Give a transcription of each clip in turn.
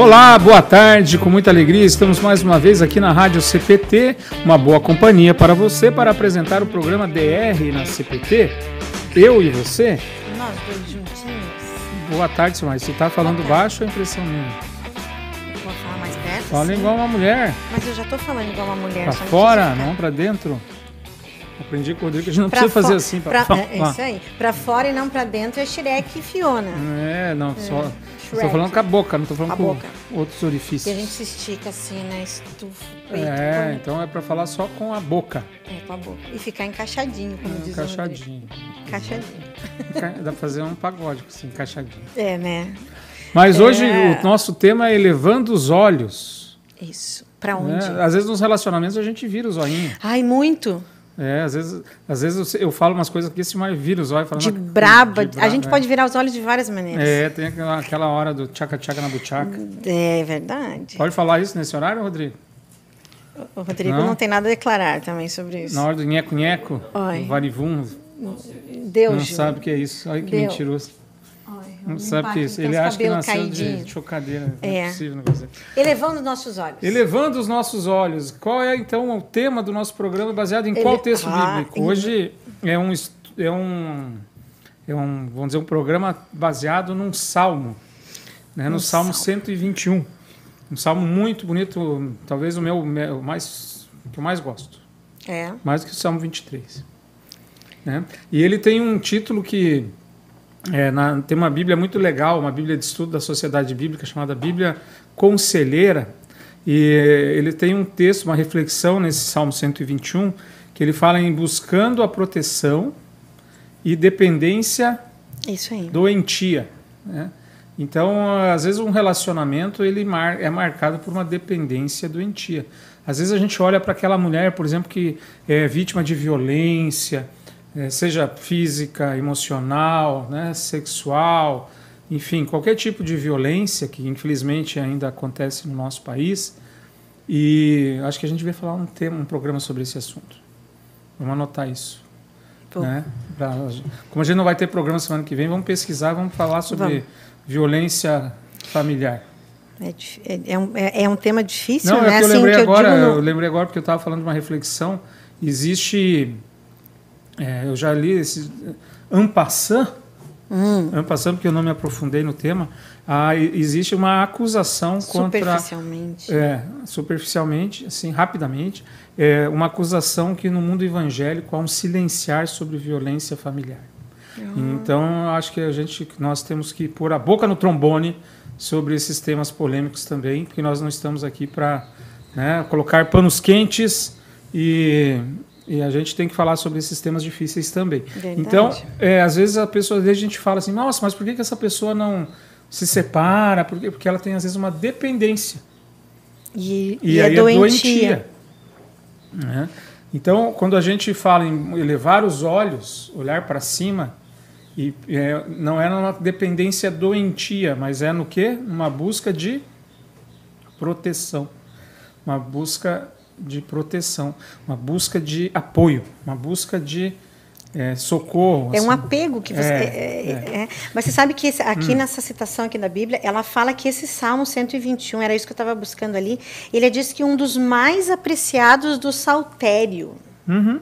Olá, boa tarde, com muita alegria. Estamos mais uma vez aqui na Rádio CPT, uma boa companhia para você para apresentar o programa DR na CPT. Eu e você. Nós dois juntinhos. Boa tarde, Silmar. Você está falando baixo ou é impressão minha? Vou falar mais perto. Fala igual uma mulher. Mas eu já tô falando igual uma mulher. Não fora, não para dentro. Aprendi com o Rodrigo que a gente não Pra precisa fazer assim. pra- Pra, é, isso aí. Pra fora e não pra dentro é Shrek e Fiona. É, não, só. Estou Shrek. falando com a boca, não estou falando A com boca. outros E a orifícios. gente se estica assim na estufa. É, põe- então é para falar só com a boca. É, com a boca. E ficar encaixadinho, como diz o Rodrigo. Encaixadinho. Encaixadinho. Enca- Dá pra fazer um pagode assim, encaixadinho. É, né? Mas hoje É. o nosso tema é elevando os olhos. Isso. Pra né? onde? Às vezes nos relacionamentos a gente vira os olhinhos. Ai, muito. É, às vezes, às vezes eu, eu falo umas coisas que esse mais vira os olhos. falando De braba. de A gente é. pode virar os olhos de várias maneiras. É, tem aquela, aquela hora do tchaca-tchaca na buchaca. É verdade. Pode falar isso nesse horário, Rodrigo? O Rodrigo Não? não, tem nada a declarar também sobre isso. Na hora do nheco-nheco, varivum, Deus, não sabe o que é isso. Olha que mentiroso. Não sabe que isso. Ele os acha que nasceu de caidinhos. chocadeira. Não é É. possível. Elevando nossos olhos. Elevando os nossos olhos. Qual é então o tema do nosso programa baseado em qual Ele- texto Ah, bíblico? Hoje é um é um é um vamos dizer um programa baseado num salmo, né? No Um Salmo salmo. 121. Um salmo muito bonito, talvez o meu, meu mais que eu mais gosto, É. mais do que o Salmo 23. Né? E ele tem um título que é, na- tem uma Bíblia muito legal, uma Bíblia de estudo da Sociedade Bíblica chamada Bíblia Conselheira. E ele tem um texto, uma reflexão nesse Salmo 121, que ele fala em buscando a proteção e dependência doentia. Né? Então, às vezes, um relacionamento ele mar- é marcado por uma dependência doentia. Às vezes, a gente olha para aquela mulher, por exemplo, que é vítima de violência, seja física, emocional, né, sexual, enfim, qualquer tipo de violência que, infelizmente, ainda acontece no nosso país. E acho que a gente vai falar um tema, um programa sobre esse assunto. Vamos anotar isso. Pô. Né? Pra- como a gente não vai ter programa semana que vem, vamos pesquisar, vamos falar sobre Vamos. violência familiar. É, é- é um, é- é um tema difícil, não, né? é que eu assim, lembrei que eu agora, digo no- eu lembrei agora porque eu estava falando de uma reflexão. Existe, é, eu já li esse Ampassan, Hum, Ampassan porque eu não me aprofundei no tema. Ah, existe uma acusação contra superficialmente. É, superficialmente, assim, rapidamente, é uma acusação que no mundo evangélico há um silenciar sobre violência familiar. Então, eu acho que a gente, nós temos que pôr a boca no trombone sobre esses temas polêmicos também, porque nós não estamos aqui para colocar panos quentes e, e a gente tem que falar sobre esses temas difíceis também. Verdade. Então, é, às vezes a pessoa, a gente fala assim, nossa, mas por que, que essa pessoa não se separa? Por? Porque ela tem às vezes uma dependência. E, E, e aí é doentia. né? Então, quando a gente fala em elevar os olhos, olhar para cima, e é, não é numa dependência doentia, mas é no quê? Uma busca de proteção, uma busca de proteção, uma busca de apoio, uma busca de é, socorro. É um assim. apego que você. É, é- é- é. Mas você sabe que esse- aqui nessa citação aqui da Bíblia, ela fala que esse Salmo 121, era isso que eu estava buscando ali, ele diz que um dos mais apreciados do saltério. Uhum.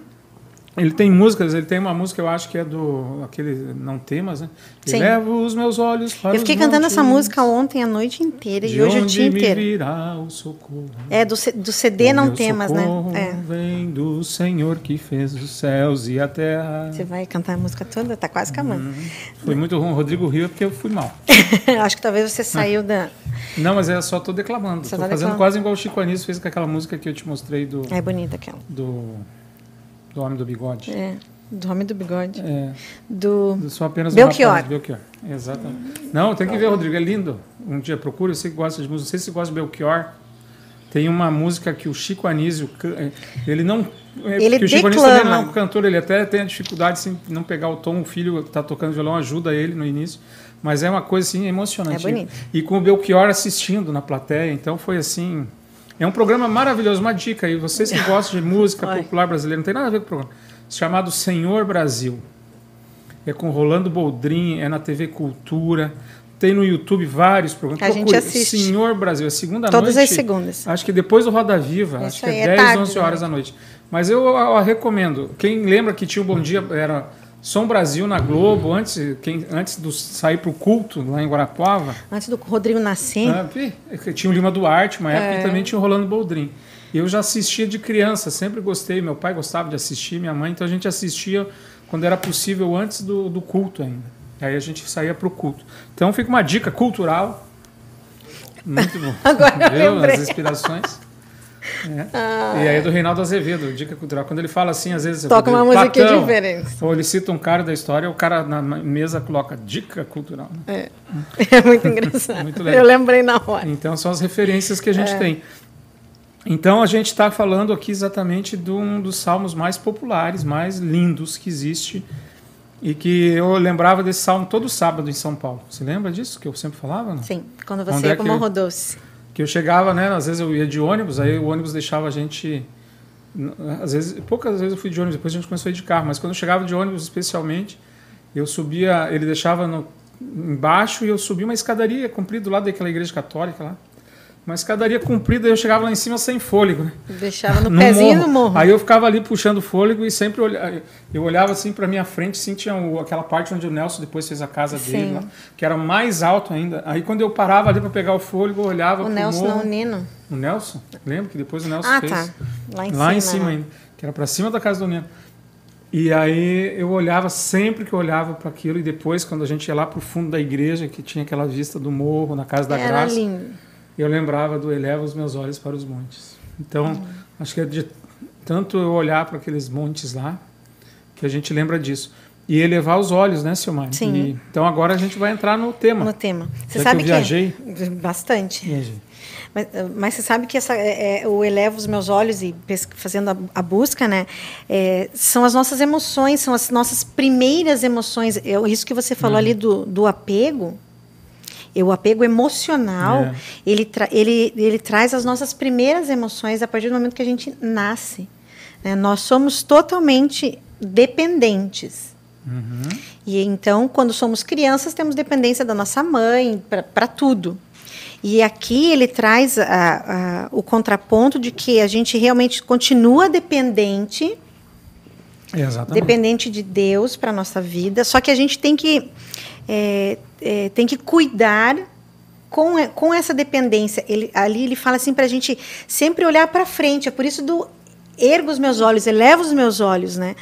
Ele tem músicas, ele tem uma música, eu acho que é do aquele não temas, né? Sim. Levo os meus olhos para Eu fiquei cantando essa música ontem a noite inteira de e hoje o dia inteiro. virá o socorro. É, do, do CD não temas, né? É. Vem do Senhor que fez os céus e a terra. Você vai cantar a música toda? Tá quase acabando. Uhum. Foi muito ruim, Rodrigo Rio, é porque eu fui mal. Acho que talvez você saiu da. Não, mas é só tô declamando. Você tô tá fazendo declamando. quase igual o Chico Anísio fez com aquela música que eu te mostrei do, É bonita aquela. do, do Homem do Bigode. É. Do Homem do Bigode. É. Do. Eu sou apenas Belchior. um rapaz. Belchior. Exatamente. Não, tem que ver, Rodrigo. É lindo. Um dia procura. Eu sei que gosta de música. Não sei se gosta de Belchior. Tem uma música que o Chico Anísio. é, Ele não. é, Ele o Chico Anísio também não é um cantor. Ele até tem a dificuldade de não pegar o tom. O filho que está tocando violão ajuda ele no início. Mas é uma coisa assim emocionante. É bonito. E com o Belchior assistindo na plateia. Então foi assim. É um programa maravilhoso. Uma dica aí. Vocês que gostam de música popular brasileira, não tem nada a ver com o programa. Chamado Senhor Brasil é com Rolando Boldrin, é na TV Cultura. tem no YouTube vários programas. A gente assiste. Senhor Brasil, é segunda Todas noite. as segundas. Acho que depois do Roda Viva, Isso acho que é é 10, tarde, 11 horas da noite. Mas eu, eu, eu recomendo. Quem lembra que tinha o Bom Dia, era Som Brasil na Globo, antes, quem, antes do sair para o culto lá em Guarapuava. Antes do Rodrigo nascer. Ah, tinha o Lima Duarte, uma época, É. e também tinha o Rolando Boldrin. Eu já assistia de criança, sempre gostei. Meu pai gostava de assistir, minha mãe, então a gente assistia quando era possível, antes do, do culto ainda. Aí a gente saía para o culto. Então fica uma dica cultural. Muito bom. Agora eu Viu? As inspirações. É. E aí é do Reinaldo Azevedo, dica cultural. Quando ele fala assim, às vezes. Toca uma Platão, musiquinha diferente. Ou ele cita um cara da história, o cara na mesa coloca dica cultural. né? É, é muito engraçado. Muito legal. eu lembrei na hora. Então são as referências que a É. gente tem. Então a gente está falando aqui exatamente de um dos salmos mais populares, mais lindos que existe. E que eu lembrava desse salmo todo sábado em São Paulo. Você lembra disso que eu sempre falava? Não? Sim, quando Onde você é ia para que- Morro Doce. Que eu chegava, né? Às vezes eu ia de ônibus, aí o ônibus deixava a gente. Às vezes, poucas vezes eu fui de ônibus, depois a gente começou a ir de carro, mas quando eu chegava de ônibus especialmente, eu subia, ele deixava no, embaixo e eu subia uma escadaria comprida do lado daquela igreja católica lá. Uma escadaria comprida eu chegava lá em cima sem fôlego, né? Deixava no, pezinho do morro. Aí eu ficava ali puxando fôlego e sempre olha, eu olhava assim para minha frente, sim, tinha o- aquela parte onde o Nelson depois fez a casa dele, Sim. lá, que era mais alto ainda. Aí quando eu parava ali para pegar o fôlego, eu olhava o Nelson morro. não, o Nino. O Nelson? Lembra que depois o Nelson Ah, fez? tá. Lá em Lá cima. em cima né? ainda, que era para cima da casa do Neno. E aí eu olhava sempre que eu olhava para aquilo e depois quando a gente ia lá pro fundo da igreja que tinha aquela vista do morro na casa da Era Graça, lindo. Eu lembrava do eleva os meus olhos para os montes. Então, Hum. acho que é de tanto eu olhar para aqueles montes lá que a gente lembra disso. E elevar os olhos, né, Silmar? Sim. E- então agora a gente vai entrar no tema. No tema. Você sabe que eu viajei. que. Bastante. Viajei. Mas, mas você sabe que essa, é, é, eu elevo os meus olhos e fazendo a, a busca, né? é, são as nossas emoções, são as nossas primeiras emoções. É, isso que você falou Uhum. ali do, do apego. O apego emocional, É. ele, tra ele, ele traz as nossas primeiras emoções a partir do momento que a gente nasce. né? Nós somos totalmente dependentes. Uhum. E então, quando somos crianças, temos dependência da nossa mãe para tudo. E aqui ele traz a- a- o contraponto de que a gente realmente continua dependente, Exatamente. dependente de Deus para a nossa vida, só que a gente tem que, é, é, tem que cuidar com, com essa dependência. Ele, ali ele fala assim para a gente sempre olhar para frente, é por isso do ergo os meus olhos, eleva os meus olhos, né?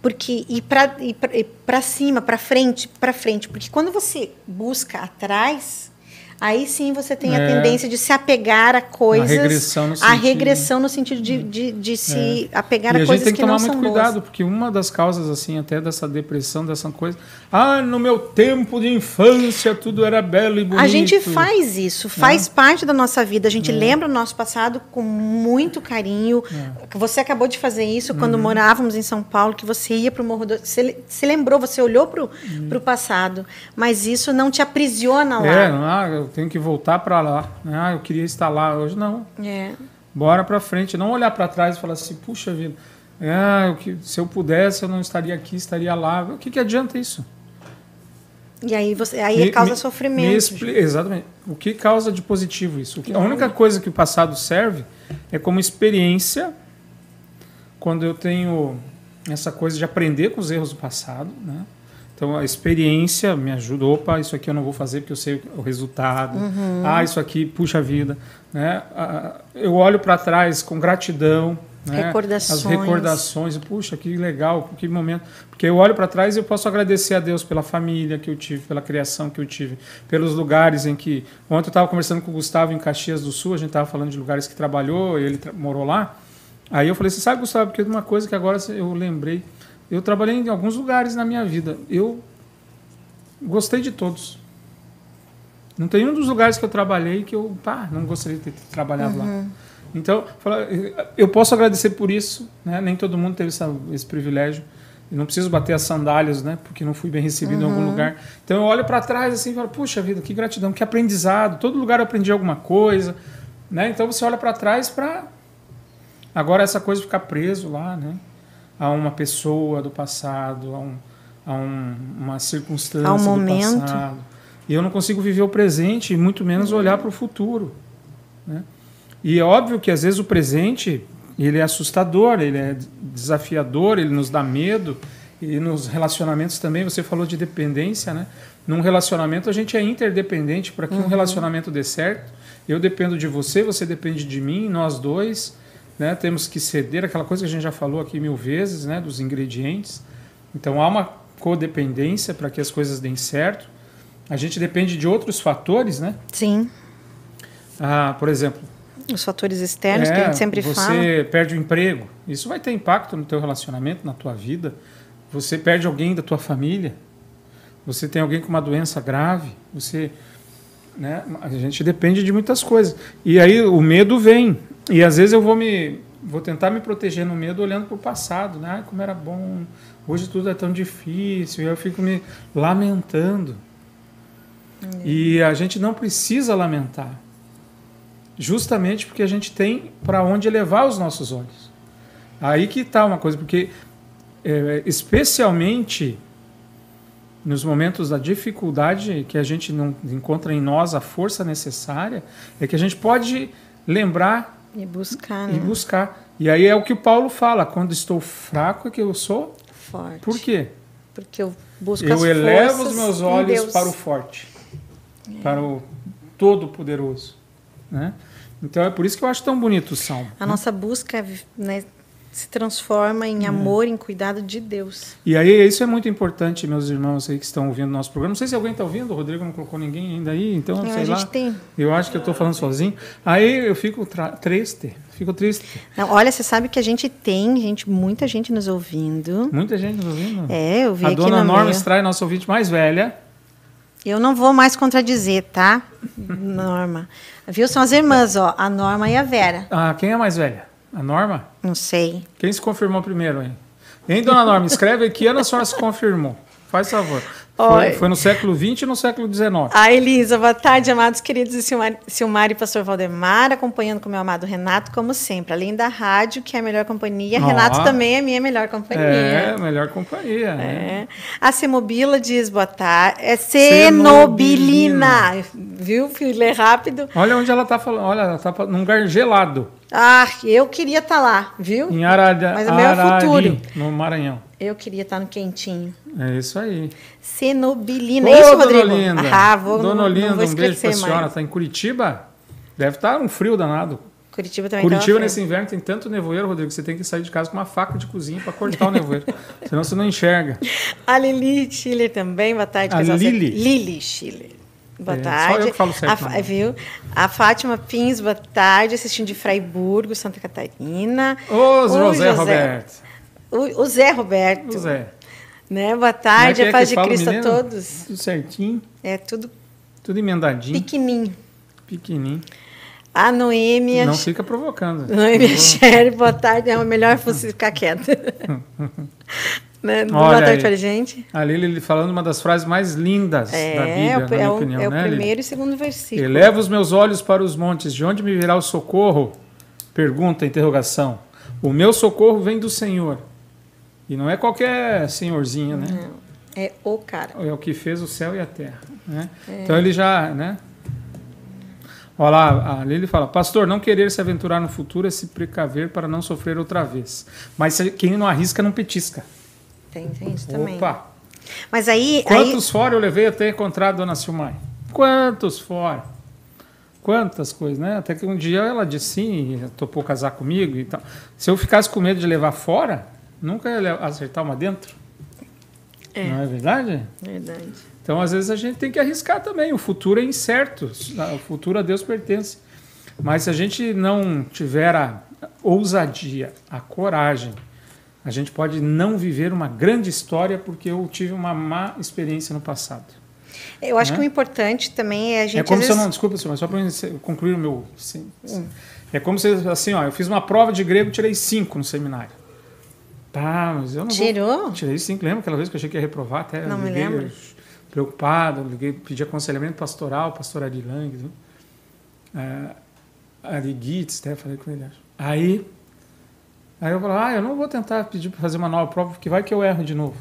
Porque e para cima, para frente, para frente, porque quando você busca atrás, aí sim você tem a É. tendência de se apegar a coisas, regressão no a sentido- regressão no sentido de, de, de se apegar E a a coisas gente tem que, que tomar não muito são cuidado, boas. porque uma das causas, assim, até dessa depressão, dessa coisa. Ah, no meu tempo de infância tudo era belo e bonito. A gente faz isso, faz parte da nossa vida. A gente É. lembra o nosso passado com muito carinho. Você acabou de fazer isso quando Uhum. morávamos em São Paulo, que você ia para o Morro do... Você se lembrou, você olhou para o Uhum. passado, mas isso não te aprisiona lá. É, ah, eu tenho que voltar para lá. Ah, eu queria estar lá. Hoje não. É. Bora para frente. Não olhar para trás e falar assim, puxa vida, ah, eu que- se eu pudesse, eu não estaria aqui, estaria lá. O que, que adianta isso? E aí, você, aí Me- causa me- sofrimento. me expli- Exatamente. O que causa de positivo isso? Que- a única coisa que o passado serve é como experiência quando eu tenho essa coisa de aprender com os erros do passado, né? Então a experiência me ajuda. Opa, isso aqui eu não vou fazer porque eu sei o resultado. Uhum. Ah, isso aqui puxa vida, né? Eu olho para trás com gratidão. Né? Recordações. As recordações. Puxa, que legal, que momento. Porque eu olho para trás e eu posso agradecer a Deus pela família que eu tive, pela criação que eu tive, pelos lugares em que. Ontem eu estava conversando com o Gustavo em Caxias do Sul, a gente estava falando de lugares que trabalhou, ele morou lá. Aí eu falei, você sabe, Gustavo, porque uma coisa que agora eu lembrei. Eu trabalhei em alguns lugares na minha vida. Eu gostei de todos. Não tem um dos lugares que eu trabalhei que eu pá, não gostaria de ter trabalhado lá. Então, eu posso agradecer por isso. Né? Nem todo mundo teve essa, esse privilégio. Eu não preciso bater as sandálias, né? Porque não fui bem recebido em algum lugar. Então eu olho para trás assim e falo, puxa vida, que gratidão, que aprendizado. Todo lugar eu aprendi alguma coisa. Né? Então você olha para trás para agora essa coisa ficar preso lá, né? A uma pessoa do passado, a, um, a um, uma circunstância A um do momento. passado. E eu não consigo viver o presente e muito menos olhar para o futuro. Né? E é óbvio que às vezes o presente ele é assustador, ele é desafiador, ele nos dá medo. E nos relacionamentos também, você falou de dependência, né? Num relacionamento a gente é interdependente para que uhum. um relacionamento dê certo. Eu dependo de você, você depende de mim, nós dois, né? Temos que ceder aquela coisa que a gente já falou aqui mil vezes, né? Dos ingredientes. Então há uma codependência para que as coisas deem certo. A gente depende de outros fatores, né? Sim. Ah, por exemplo, os fatores externos é, que a gente sempre você fala. Você perde o emprego. Isso vai ter impacto no teu relacionamento, na tua vida. Você perde alguém da tua família. Você tem alguém com uma doença grave. Você, né? A gente depende de muitas coisas. E aí o medo vem. E às vezes eu vou me vou tentar me proteger no medo olhando para o passado, né? Ah, como era bom. Hoje tudo é tão difícil. E eu fico me lamentando. E a gente não precisa lamentar justamente porque a gente tem para onde levar os nossos olhos. Aí que está uma coisa, porque é, especialmente nos momentos da dificuldade que a gente não encontra em nós a força necessária, é que a gente pode lembrar e buscar, né? E buscar. E aí é o que o Paulo fala, quando estou fraco é que eu sou forte. Por quê? Porque eu busco eu elevo os meus olhos para o forte, é. para o todo poderoso, né? Então é por isso que eu acho tão bonito o salmo. A né? nossa busca né, se transforma em amor, em cuidado de Deus. E aí isso é muito importante, meus irmãos aí que estão ouvindo o nosso programa. Não sei se alguém está ouvindo, o Rodrigo não colocou ninguém ainda aí, então não, sei a gente lá. Tem. Eu acho que eu estou falando sozinho. Aí eu fico triste, fico triste. Não, olha, você sabe que a gente tem gente, muita gente nos ouvindo. Muita gente nos ouvindo. É, eu vi a aqui dona Norma meio. Stray, nossa ouvinte mais velha. Eu não vou mais contradizer, tá, Norma? Viu? São as irmãs, ó, a Norma e a Vera. Ah, quem é mais velha? A Norma? Não sei. Quem se confirmou primeiro, hein? Hein, dona Norma? Escreve aqui, a senhora se confirmou. Faz favor. Foi, foi, no século XX e no século XIX. A Elisa, boa tarde, amados queridos e Silmar, Silmar e pastor Valdemar, acompanhando com meu amado Renato, como sempre. Além da rádio, que é a melhor companhia, oh. Renato também é minha melhor companhia. É, melhor companhia. É. Né? A Semobila diz boa tarde. É Cenobilina. Viu, filho? Lê rápido. Olha onde ela está falando. Olha, ela está num lugar gelado. Ah, eu queria estar tá lá, viu? Em Arada, Mas é meu Arari, futuro. No Maranhão. Eu queria estar tá no quentinho. É isso aí. Cenobilina. Ô, é isso, Dona Rodrigo? Olinda. Ah, vou, Dona não, Olinda, um beijo para a senhora. Está em Curitiba? Deve estar tá um frio danado. Curitiba também Curitiba nesse inverno tem tanto nevoeiro, Rodrigo, que você tem que sair de casa com uma faca de cozinha para cortar o nevoeiro. Senão você não enxerga. A Lili Chile também, boa tarde. A Lili. Lili Chile. Boa É, tarde. só eu que falo certo, A, não. viu? a Fátima Pins, boa tarde, assistindo de Fraiburgo, Santa Catarina. Ô, O José, Roberto. O, o Zé Roberto. O Zé. Né? Boa tarde, é é a paz de Cristo a todos. Tudo certinho, É tudo tudo emendadinho, pequenininho. pequenininho. A Noêmia. Não fica provocando. Noêmia Sherry, boa tarde. É melhor você ficar quieta. né? Boa tarde aí. pra gente. A Lili falando uma das frases mais lindas da É, Bíblia, o- na é, minha o, opinião, é o né, Lili? primeiro e segundo versículo. Eleva os meus olhos para os montes, de onde me virá o socorro? Pergunta, interrogação. O meu socorro vem do Senhor. E não é qualquer senhorzinho, né? Não, é o cara. É o que fez o céu e a terra. Né? Então ele já, né? Olha lá, a Lili fala, pastor, não querer se aventurar no futuro é se precaver para não sofrer outra vez. Mas quem não arrisca não petisca. Tem, tem isso também. Opa! Mas aí, aí Quantos fora eu levei até encontrar a dona Silmai? Quantos fora? Quantas coisas, né? Até que um dia ela disse sim, topou casar comigo e tal. Se eu ficasse com medo de levar fora, nunca ia acertar uma dentro. É. Não é verdade? Verdade. Então, às vezes, a gente tem que arriscar também. O futuro é incerto. O futuro a Deus pertence. Mas se a gente não tiver a ousadia, a coragem, a gente pode não viver uma grande história porque eu tive uma má experiência no passado. Eu acho Né? que o importante também é a gente. é como às se eu não, vezes- desculpa, senhor, mas só para concluir o meu. sim, sim. Hum. É como se, assim, ó, eu fiz uma prova de grego, tirei cinco no seminário. Tá, mas eu não vou- Tirou? Tirei cinco. Lembra aquela vez que eu achei que ia reprovar? Até Não me liguei, lembro. Preocupado, liguei, pedi aconselhamento pastoral, pastor Ari Lang, né? Ah, Ari Gitz, até falei com ele. Aí, aí eu falei, ah, eu não vou tentar pedir para fazer uma nova prova, porque vai que eu erro de novo.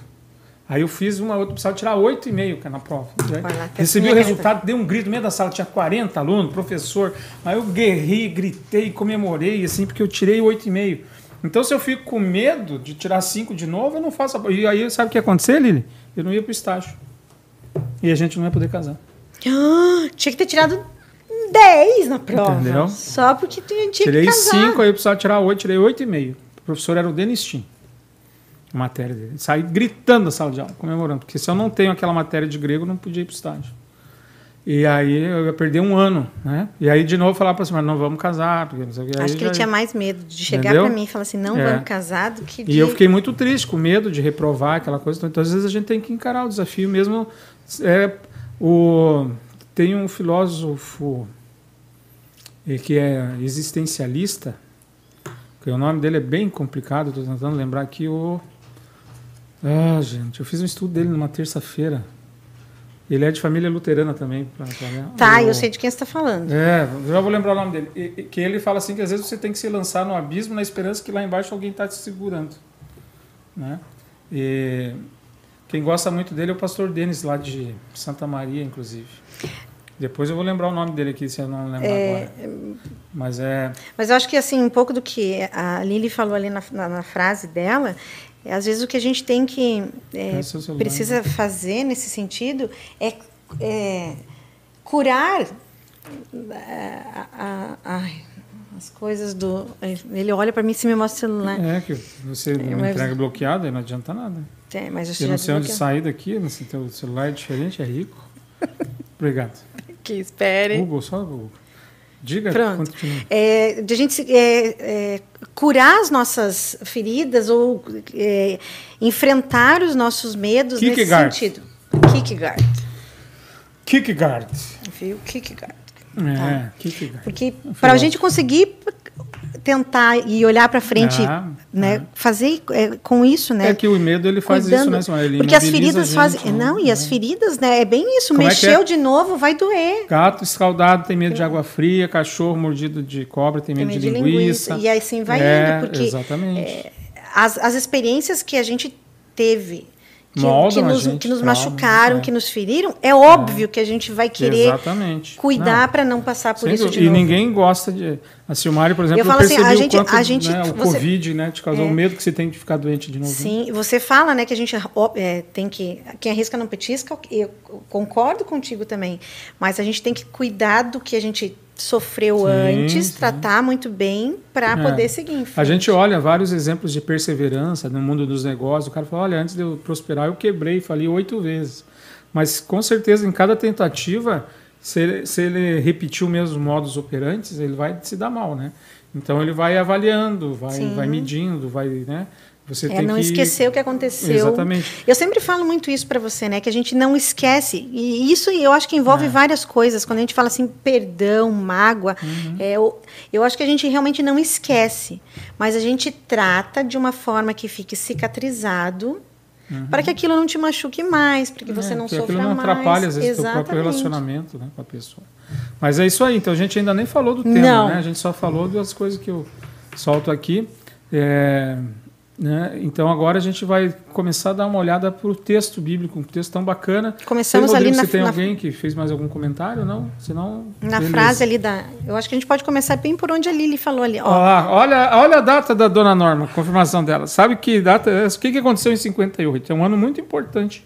Aí eu fiz uma outra, precisava tirar 8,5 na prova. Lá, Recebi o minha resultado, dei um grito no meio da sala, tinha 40 alunos, professor. Aí eu guerrei, gritei, comemorei, assim, porque eu tirei 8,5. Então, se eu fico com medo de tirar 5 de novo, eu não faço a... E aí, sabe o que ia acontecer, Lili? Eu não ia pro estágio. E a gente não ia poder casar. Ah, tinha que ter tirado 10 na prova. Entendeu? Só porque tu tinha Tirei que casar. 5, aí eu precisava tirar 8, tirei 8,5. O professor era o Denistin. A matéria dele. Saí gritando da sala de aula, comemorando. Porque se eu não tenho aquela matéria de grego, eu não podia ir pro estágio. E aí eu ia perder um ano, né? E aí de novo falar para assim, mas não vamos casar, porque não sei o que. Acho que ele tinha mais medo de chegar pra mim e falar assim, não É. vamos casar do que de... E eu fiquei muito triste, com medo de reprovar aquela coisa. Então, às vezes, a gente tem que encarar o desafio mesmo. É, o, tem um filósofo eh, que é existencialista, que o nome dele é bem complicado, estou tentando lembrar aqui. O, ah, gente, eu fiz um estudo dele numa terça-feira. Ele é de família luterana também. pra- pra- Tá, o- eu sei de quem você está falando. é, já vou lembrar o nome dele. E- Que ele fala assim que às vezes você tem que se lançar no abismo na esperança que lá embaixo alguém está te segurando. Né? E quem gosta muito dele é o pastor Denis, lá de Santa Maria, inclusive. Depois eu vou lembrar o nome dele aqui, se eu não lembrar agora. Mas é. Mas eu acho que assim, um pouco do que a Lili falou ali na, na- na frase dela, é, às vezes o que a gente tem que é, É precisa fazer nesse sentido é, é curar é, a- a- ai, as coisas do. Ele olha para mim e se me mostra o celular. É, que você não mas- entrega bloqueado, aí não adianta nada. É, mas eu Eu não sei onde sair daqui, não sei, teu celular é diferente, é rico. Obrigado. Que espere. Google, só Google. Diga, Pronto. É, de a gente é, é, curar as nossas feridas ou é, enfrentar os nossos medos Kierkegaard. nesse sentido. Kierkegaard. Kierkegaard. Viu? Kierkegaard. É, Tá. Kierkegaard. Porque para a gente conseguir tentar e olhar para frente, Ah, né, ah. fazer é, com isso, né? É que o medo ele faz isso, né? Ele porque as feridas fazem. né? Não, e as É. feridas, né? É bem isso. Como é Mexeu é? de novo, vai doer. Gato escaldado tem medo de água fria, cachorro mordido de cobra tem Tem medo, medo de linguiça. E assim vai É, indo, porque Exatamente. as, as experiências que a gente teve que, que nos, gente, que nos machucaram, é. que nos feriram, é óbvio que a gente vai querer Exatamente. cuidar para não passar por sem isso dúvida. de e novo. ninguém gosta de. A Silmari, por exemplo, Eu falo assim, a o gente- quanto a gente- né, o você- Covid né, te causou É. o medo que você tem de ficar doente de novo. né? Sim, você fala, né, que a gente é, tem que quem arrisca não petisca. Eu concordo contigo também, mas a gente tem que cuidar do que a gente sofreu Sim, antes, sim. tratar muito bem para É. poder seguir em frente. A gente olha vários exemplos de perseverança no mundo dos negócios. O cara fala: olha, antes de eu prosperar, eu quebrei, falei oito vezes. Mas com certeza, em cada tentativa, se ele, se ele repetir os mesmos modos operantes, ele vai se dar mal, né? Então ele vai avaliando, vai, Sim. vai medindo, vai, né? Você É não que esquecer o que aconteceu. Exatamente. Eu sempre falo muito isso para você, né? Que a gente não esquece. E isso eu acho que envolve É. várias coisas. Quando a gente fala assim, perdão, mágoa, Uhum. é, eu, eu acho que a gente realmente não esquece. Mas a gente trata de uma forma que fique cicatrizado. Para que aquilo não te machuque mais, para que você Uhum. É, não sofra aquilo não mais. atrapalha, às vezes, o próprio relacionamento né, com a pessoa. Mas é isso aí. Então, a gente ainda nem falou do tema, Não. né? A gente só falou das coisas que eu solto aqui. É, né? Então, agora a gente vai começar a dar uma olhada para o texto bíblico, um texto tão bacana. Começamos ali na, Você tem na, alguém que fez mais algum comentário? Não? Senão, na beleza. frase ali da. Eu acho que a gente pode começar bem por onde a Lili falou ali. Ó lá, olha, olha a data da dona Norma, confirmação dela. Sabe que data é? O que, que aconteceu em 58? É um ano muito importante.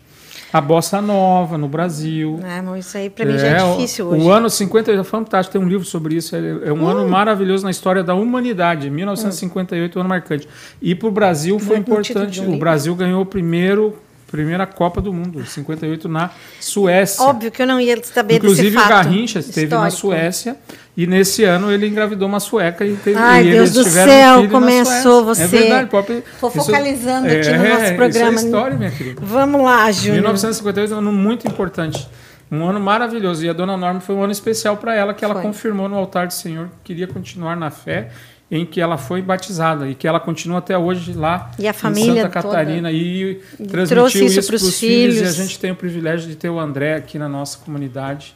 A bossa nova no Brasil. ah, mas isso aí para mim já é o- difícil o, hoje. ano 58 é fantástico, tem um livro sobre isso. É, é um Hum. ano maravilhoso na história da humanidade. 1958 é um ano marcante. E para o Brasil foi título importante. um o. Brasil ganhou o primeiro primeira Copa do Mundo, 58 na Suécia. Óbvio que eu não ia saber Inclusive desse o fato Garrincha esteve na. Suécia e nesse ano ele engravidou uma sueca e teve Ai, e Deus do céu, um começou você É verdade, pode, fofocalizando aqui no é, nosso Isso programa. é história, minha querida. Vamos lá, Júnior. 1958 é um ano muito importante. Um ano maravilhoso. E a dona Norma foi um ano especial para ela, que ela Foi. confirmou no altar do Senhor que queria continuar na fé em que ela foi batizada e que ela continua até hoje lá E a em família Santa toda. Catarina e transmitiu isso isso para os filhos. E a filhos. gente tem o privilégio de ter o André aqui na nossa comunidade,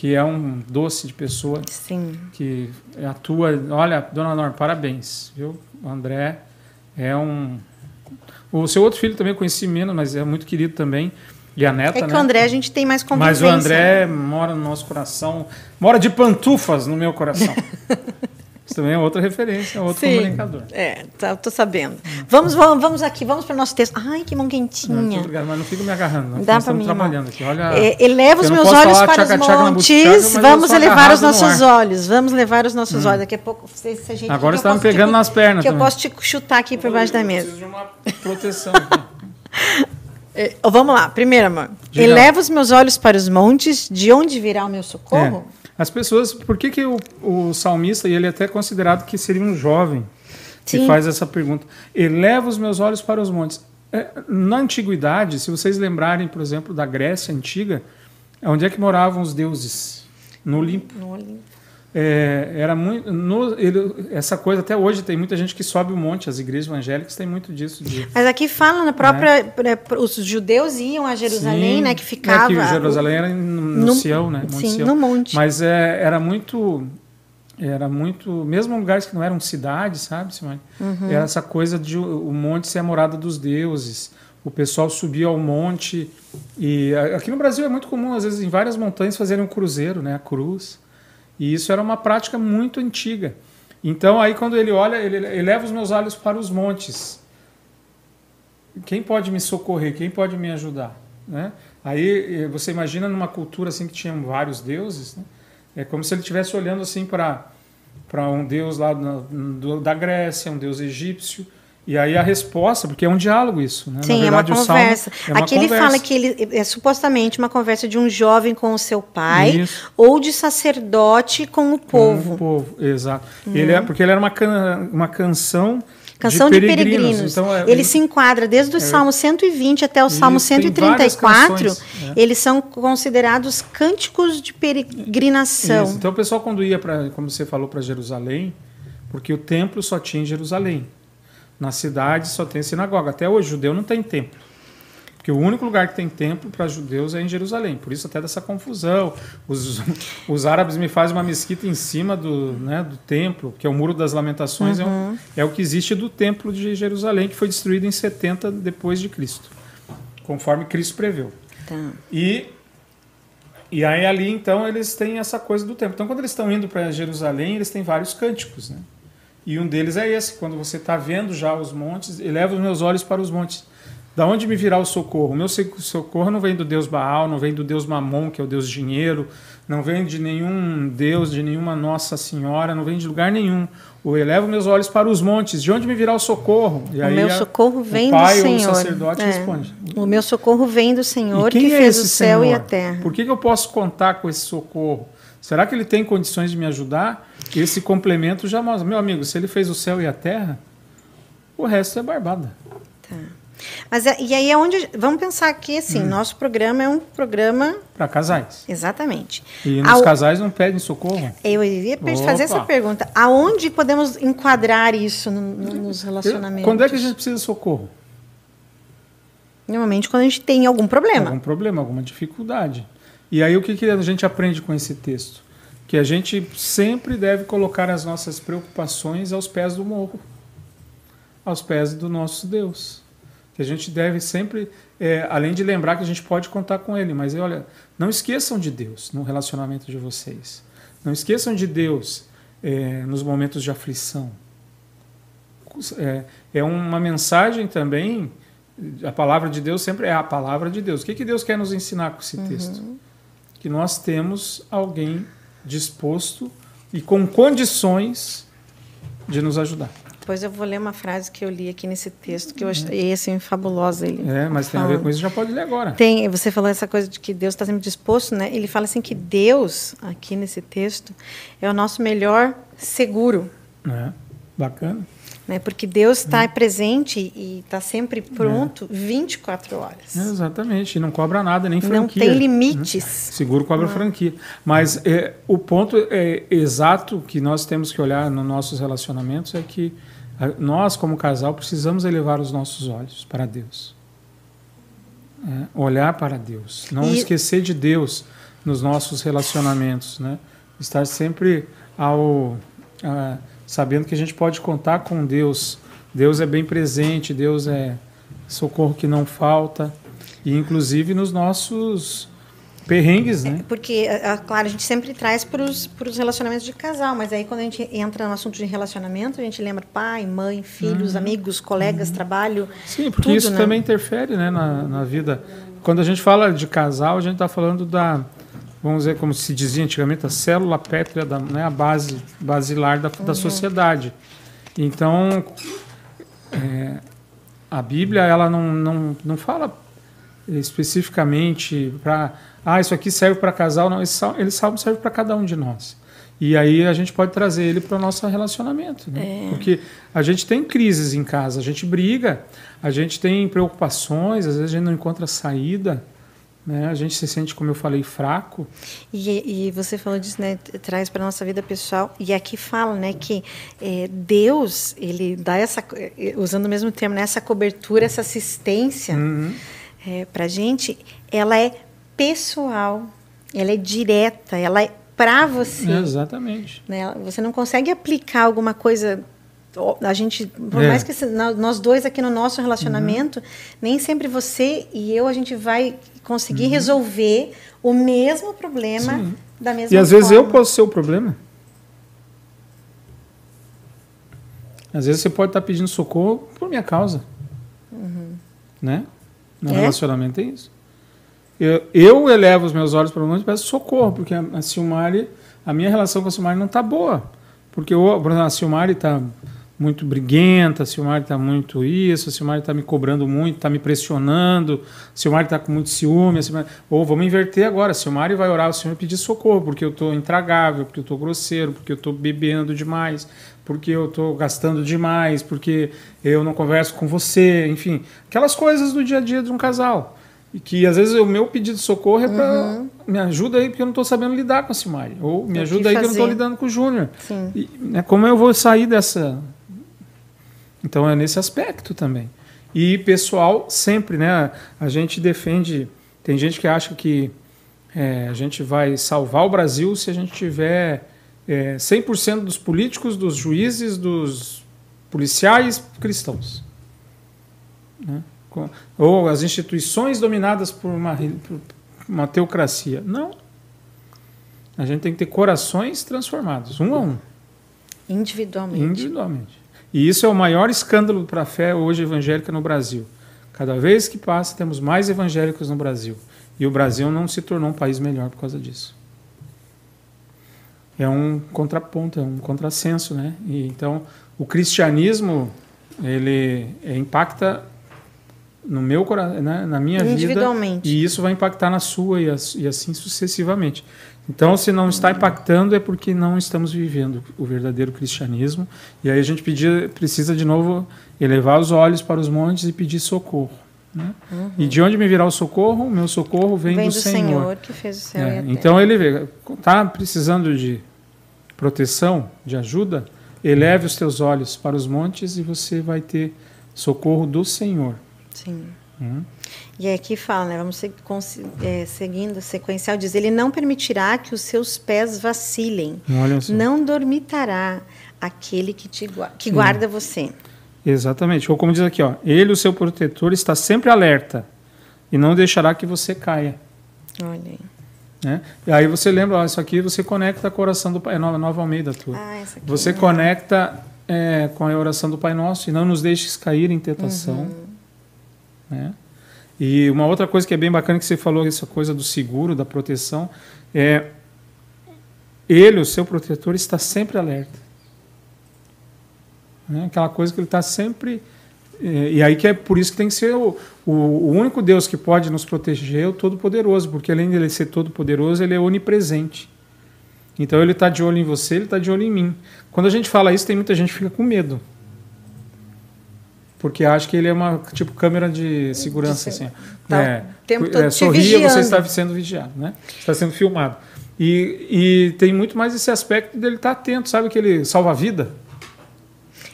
que é um doce de pessoa Sim. que atua. Olha, dona Norma, parabéns, viu? O André é um, O seu outro filho também eu conheci menos, mas é muito querido também. E a neta, É que né? o André a gente tem mais Mas convivência. o André mora no nosso coração, mora de pantufas no meu coração. Isso também é outra referência, é outro Sim. comunicador. É, tá, tô sabendo. Vamos, vamos, vamos aqui, vamos para o nosso texto. Ai, que mão Não, quentinha. muito obrigado, mas não fica me agarrando. Não, Dá estamos mim, trabalhando aqui. Olha, É, eleva os eu não meus olhos para os tchaca-tchaca na montes. eu Vamos elevar os no nossos olhos. Vamos levar os nossos olhos. Daqui a pouco, se, se a gente. Agora tá eu me te pegando cu- nas pernas Que eu também. posso te chutar aqui por baixo da Eu mesa. preciso de uma proteção. É, vamos lá. Primeiro, amor. Eleva os meus olhos para os montes. De onde virá o meu socorro? É. As pessoas, por que, que o, o salmista, e ele é até considerado que seria um jovem, que Sim. faz essa pergunta, eleva os meus olhos para os montes. É, na antiguidade, se vocês lembrarem, por exemplo, da Grécia antiga, onde é que moravam os deuses? No Olimpo. No Olimpo. É, era muito, no- ele- essa coisa até hoje tem muita gente que sobe o monte, as igrejas evangélicas têm muito disso. De, Mas aqui fala na própria. é, Os judeus iam a Jerusalém, Sim, né? Que ficava. É que Jerusalém era no, no, no- Sião, né? Monte sim, Sião. no monte. Mas é, era muito. Era muito. Mesmo lugares que não eram cidades, sabe, Simone? Uhum. Era essa coisa de o monte ser a morada dos deuses. O pessoal subia ao monte. E aqui no Brasil é muito comum, às vezes, em várias montanhas, fazerem um cruzeiro, né? A cruz. E isso era uma prática muito antiga. Então, aí, quando ele olha, ele eleva os meus olhos para os montes. Quem pode me socorrer? Quem pode me ajudar? Né? Aí eh, você imagina numa cultura assim que tinham vários deuses, né? é como se ele estivesse olhando assim para para um deus lá na- do- da Grécia, um deus egípcio. E aí a resposta, porque é um diálogo isso, né? Sim, Na é uma verdade, conversa. é uma Aqui ele conversa. fala que ele é supostamente uma conversa de um jovem com o seu pai Isso. ou de sacerdote com o povo. Com o povo, exato. Ele é porque ele era uma, can, uma canção Canção de peregrinos. Então, é- ele se enquadra desde o Salmo 120 até o Salmo Isso, tem 134. várias canções, é. Eles são considerados cânticos de peregrinação. Isso. Então o pessoal quando ia para, como você falou, para Jerusalém, porque o templo só tinha em Jerusalém. Na cidade só tem sinagoga. Até hoje judeu não tem templo. Porque o único lugar que tem templo para judeus é em Jerusalém. Por isso até dessa confusão. Os, os árabes me fazem uma mesquita em cima do, né, do templo, que é o Muro das Lamentações, é, Uhum. o, é o que existe do templo de Jerusalém, que foi destruído em 70 depois de Cristo, conforme Cristo preveu. Tá. E, e aí ali então eles têm essa coisa do tempo. Então quando eles estão indo para Jerusalém, eles têm vários cânticos, né? E um deles é esse, quando você está vendo já os montes, eleva os meus olhos para os montes. Da onde me virá o socorro? O meu socorro não vem do Deus Baal, não vem do Deus Mamon, que é o Deus dinheiro, não vem de nenhum Deus, de nenhuma Nossa Senhora, não vem de lugar nenhum. Eu elevo meus olhos para os montes. De onde me virá o socorro? E O aí meu socorro vem o pai do ou o Senhor. sacerdote É. responde. O meu socorro vem do Senhor E que é fez o céu e Senhor? a terra. Por que, que eu posso contar com esse socorro? Será que ele tem condições de me ajudar? Esse complemento já mostra. Meu amigo, se ele fez o céu e a terra, o resto é barbada. Tá. Mas é- e aí é onde. Vamos pensar que assim, Hum. nosso programa é um programa. Para casais. Exatamente. E nos Ao- casais não pedem socorro. Eu per- fazer essa pergunta. Aonde podemos enquadrar isso no- no- nos relacionamentos? Quando é que a gente precisa de socorro? Normalmente quando a gente tem algum problema. Algum problema, alguma dificuldade. E aí o que, que a gente aprende com esse texto? Que a gente sempre deve colocar as nossas preocupações aos pés do morro, aos pés do nosso Deus. Que a gente deve sempre, é, além de lembrar que a gente pode contar com Ele, mas olha, não esqueçam de Deus no relacionamento de vocês. Não esqueçam de Deus é, nos momentos de aflição. É, é uma mensagem também a palavra de Deus sempre é a palavra de Deus. O que, que Deus quer nos ensinar com esse texto? Que nós temos alguém disposto e com condições de nos ajudar. Depois eu vou ler uma frase que eu li aqui nesse texto que eu achei assim fabulosa. Ele É, mas tem a ver falando. com isso, já pode ler agora. Tem, você falou essa coisa de que Deus está sempre disposto, né? Ele fala assim que Deus, aqui nesse texto, é o nosso melhor seguro, É, bacana. Né? Porque Deus está Hum. presente e está sempre pronto 24 horas. É, exatamente, e não cobra nada, nem Não franquia. tem limites. Seguro cobra franquia. Mas é, o ponto é, exato que nós temos que olhar nos nossos relacionamentos é que a- nós, como casal, precisamos elevar os nossos olhos para Deus. É, olhar para Deus. Não E- esquecer de Deus nos nossos relacionamentos. Né? Estar sempre ao, ah, sabendo que a gente pode contar com Deus. Deus é bem presente, Deus é, socorro que não falta, e inclusive nos nossos perrengues, né? É, porque, claro, a gente sempre traz para os relacionamentos de casal, mas aí quando a gente entra no assunto de relacionamento, a gente lembra pai, mãe, filhos, uhum. amigos, colegas, uhum. trabalho. Sim, porque tudo, isso né? também interfere né, na, na vida. Quando a gente fala de casal, a gente está falando da, vamos dizer, como se dizia antigamente, a célula pétrea, da, né, a base basilar da, uhum. da sociedade. Então, é, a Bíblia ela não, não, não fala especificamente para ah, isso aqui serve para casal, não, esse, ele salmo serve para cada um de nós. E aí a gente pode trazer ele para o nosso relacionamento. Né? É. Porque a gente tem crises em casa, a gente briga, a gente tem preocupações, às vezes a gente não encontra saída. Né? A gente se sente, como eu falei, fraco. E, e você falou disso, né? Traz para nossa vida pessoal. E aqui fala, né, que é, Deus ele dá essa, usando o mesmo termo, né, essa cobertura, essa assistência uhum. é, para gente. Ela é pessoal, ela é direta, ela é para você. É exatamente. Né? Você não consegue aplicar alguma coisa a gente, por é. mais que nós dois aqui no nosso relacionamento, uhum. nem sempre você e eu a gente vai conseguir uhum. resolver o mesmo problema Sim. da mesma forma. E às forma. vezes eu posso ser o problema. Às vezes você pode estar pedindo socorro por minha causa. Uhum. Né? No é? relacionamento é isso. Eu, eu elevo os meus olhos para o mundo e peço socorro, porque a, a Silmari, a minha relação com a Silmari não está boa. Porque eu, a Silmari está muito briguenta, a Silmari está muito isso, a Silmari está me cobrando muito, está me pressionando, a Silmari está com muito ciúme, ou vamos inverter agora, a Silmari vai orar ao Senhor e pedir socorro, porque eu estou intragável, porque eu estou grosseiro, porque eu estou bebendo demais, porque eu estou gastando demais, porque eu não converso com você, enfim, aquelas coisas do dia a dia de um casal. E que às vezes o meu pedido de socorro é para uhum. me ajuda aí porque eu não estou sabendo lidar com a Simari. Ou me ajuda aí que eu não estou lidando com o Júnior. Né, como eu vou sair dessa. Então é nesse aspecto também. E pessoal, sempre, né? A gente defende. Tem gente que acha que é, a gente vai salvar o Brasil se a gente tiver é, 100% dos políticos, dos juízes, dos policiais cristãos. Né? ou as instituições dominadas por uma, por uma teocracia. Não. A gente tem que ter corações transformados, um a um. Individualmente. Individualmente. E isso é o maior escândalo para a fé hoje evangélica no Brasil. Cada vez que passa, temos mais evangélicos no Brasil. E o Brasil não se tornou um país melhor por causa disso. É um contraponto, é um contrassenso, né? E, então, o cristianismo ele impacta no meu coração, né, na minha vida, e isso vai impactar na sua e, assim sucessivamente. Então, se não está impactando, é porque não estamos vivendo o verdadeiro cristianismo. E aí a gente pedir, precisa de novo elevar os olhos para os montes e pedir socorro. Né? Uhum. E de onde me virá o socorro? O meu socorro vem, vem do, do Senhor. Senhor que fez o céu é. Então ele está precisando de proteção, de ajuda, eleve os teus olhos para os montes e você vai ter socorro do Senhor. Sim. Hum. E aqui fala, né, vamos é, seguindo sequencial, diz: Ele não permitirá que os seus pés vacilem, não dormitará aquele que, te, que guarda você. Exatamente. Ou como diz aqui, ó, ele, o seu protetor, está sempre alerta e não deixará que você caia. Olha aí. Né? E aí você lembra, ó, isso aqui você conecta com a oração do Pai, é Nova, Nova Almeida tua. Ah, você é. conecta é, com a oração do Pai Nosso e não nos deixes cair em tentação. Uhum né? E uma outra coisa que é bem bacana que você falou, essa coisa do seguro, da proteção, é ele, o seu protetor, está sempre alerta. Né? Aquela coisa que ele está sempre. É, e aí que é por isso que tem que ser o, o, o único Deus que pode nos proteger é o Todo-Poderoso, porque além de ele ser Todo-Poderoso, ele é onipresente. Então ele está de olho em você, ele está de olho em mim. Quando a gente fala isso, tem muita gente que fica com medo porque acho que ele é uma tipo câmera de segurança de assim. Tá, é, tempo todo é, sorria, você está sendo vigiado, né? Está sendo filmado. E, e tem muito mais esse aspecto dele estar tá atento, sabe aquele salva-vida?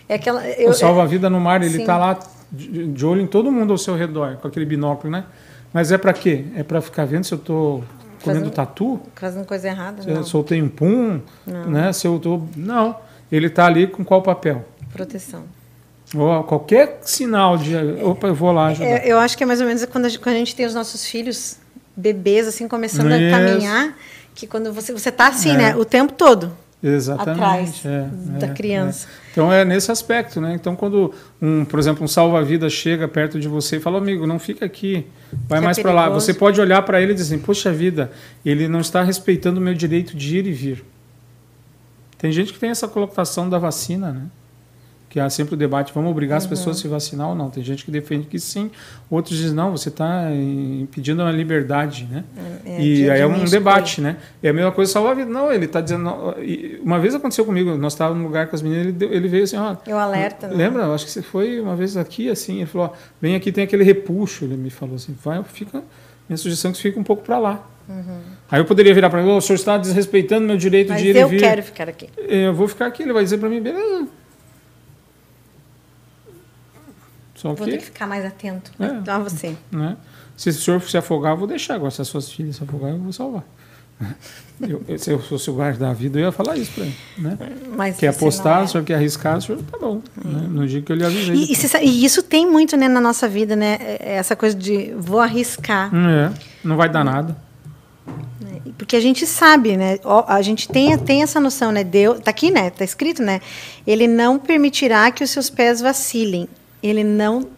É aquela eu, o salva-vida no mar, ele está lá de, de, olho em todo mundo ao seu redor, com aquele binóculo, né? Mas é para quê? É para ficar vendo se eu estou comendo tatu? Fazendo coisa errada, Se não. eu soltei um pum, não. né? Se eu tô não, ele está ali com qual papel? Proteção Ou qualquer sinal de. Opa, eu vou lá ajudar. É, eu acho que é mais ou menos quando a, gente, quando a gente tem os nossos filhos, bebês, assim, começando Isso. a caminhar, que quando você você está assim, é. né? O tempo todo. Exatamente. Atrás é, da é, criança. É. Então é nesse aspecto, né? Então quando um, por exemplo, um salva-vida chega perto de você e fala, amigo, não fica aqui, vai que mais para lá. Você pode olhar para ele e dizer, assim, poxa vida, ele não está respeitando o meu direito de ir e vir. Tem gente que tem essa colocação da vacina, né? Que há sempre o debate, vamos obrigar uhum. as pessoas a se vacinar ou não. Tem gente que defende que sim, outros dizem, não, você está impedindo a liberdade, né? É, é e aí é um debate, né? É a mesma coisa salvar a vida. Não, ele está dizendo... Uma vez aconteceu comigo, nós estávamos num lugar com as meninas, ele, ele veio assim, ó... Eu alerta, né? Lembra? Acho que você foi uma vez aqui, assim, ele falou, ó, vem aqui, tem aquele repuxo, ele me falou assim, vai, fica... Minha sugestão é que você fique um pouco para lá. Uhum. Aí eu poderia virar para ele, o senhor está desrespeitando meu direito Mas de ir e vir. eu quero ficar aqui. Eu vou ficar aqui, ele vai dizer para mim, beleza, Só vou que, ter que ficar mais atento é, a você. Né? Se o senhor se afogar, eu vou deixar. Agora, se as suas filhas se afogarem, eu vou salvar. Eu, eu, se eu fosse o guarda da vida, eu ia falar isso para ele. Né? Mas quer apostar, é. o senhor quer arriscar, o senhor tá bom. É. Né? No dia que eu lhe avisei. E, e, e, isso tem muito né, na nossa vida, né? É, essa coisa de vou arriscar. É, não vai dar nada. Porque a gente sabe, né? A gente tem, tem essa noção, né? Deus, tá aqui, né? Tá escrito, né? Ele não permitirá que os seus pés vacilem ele não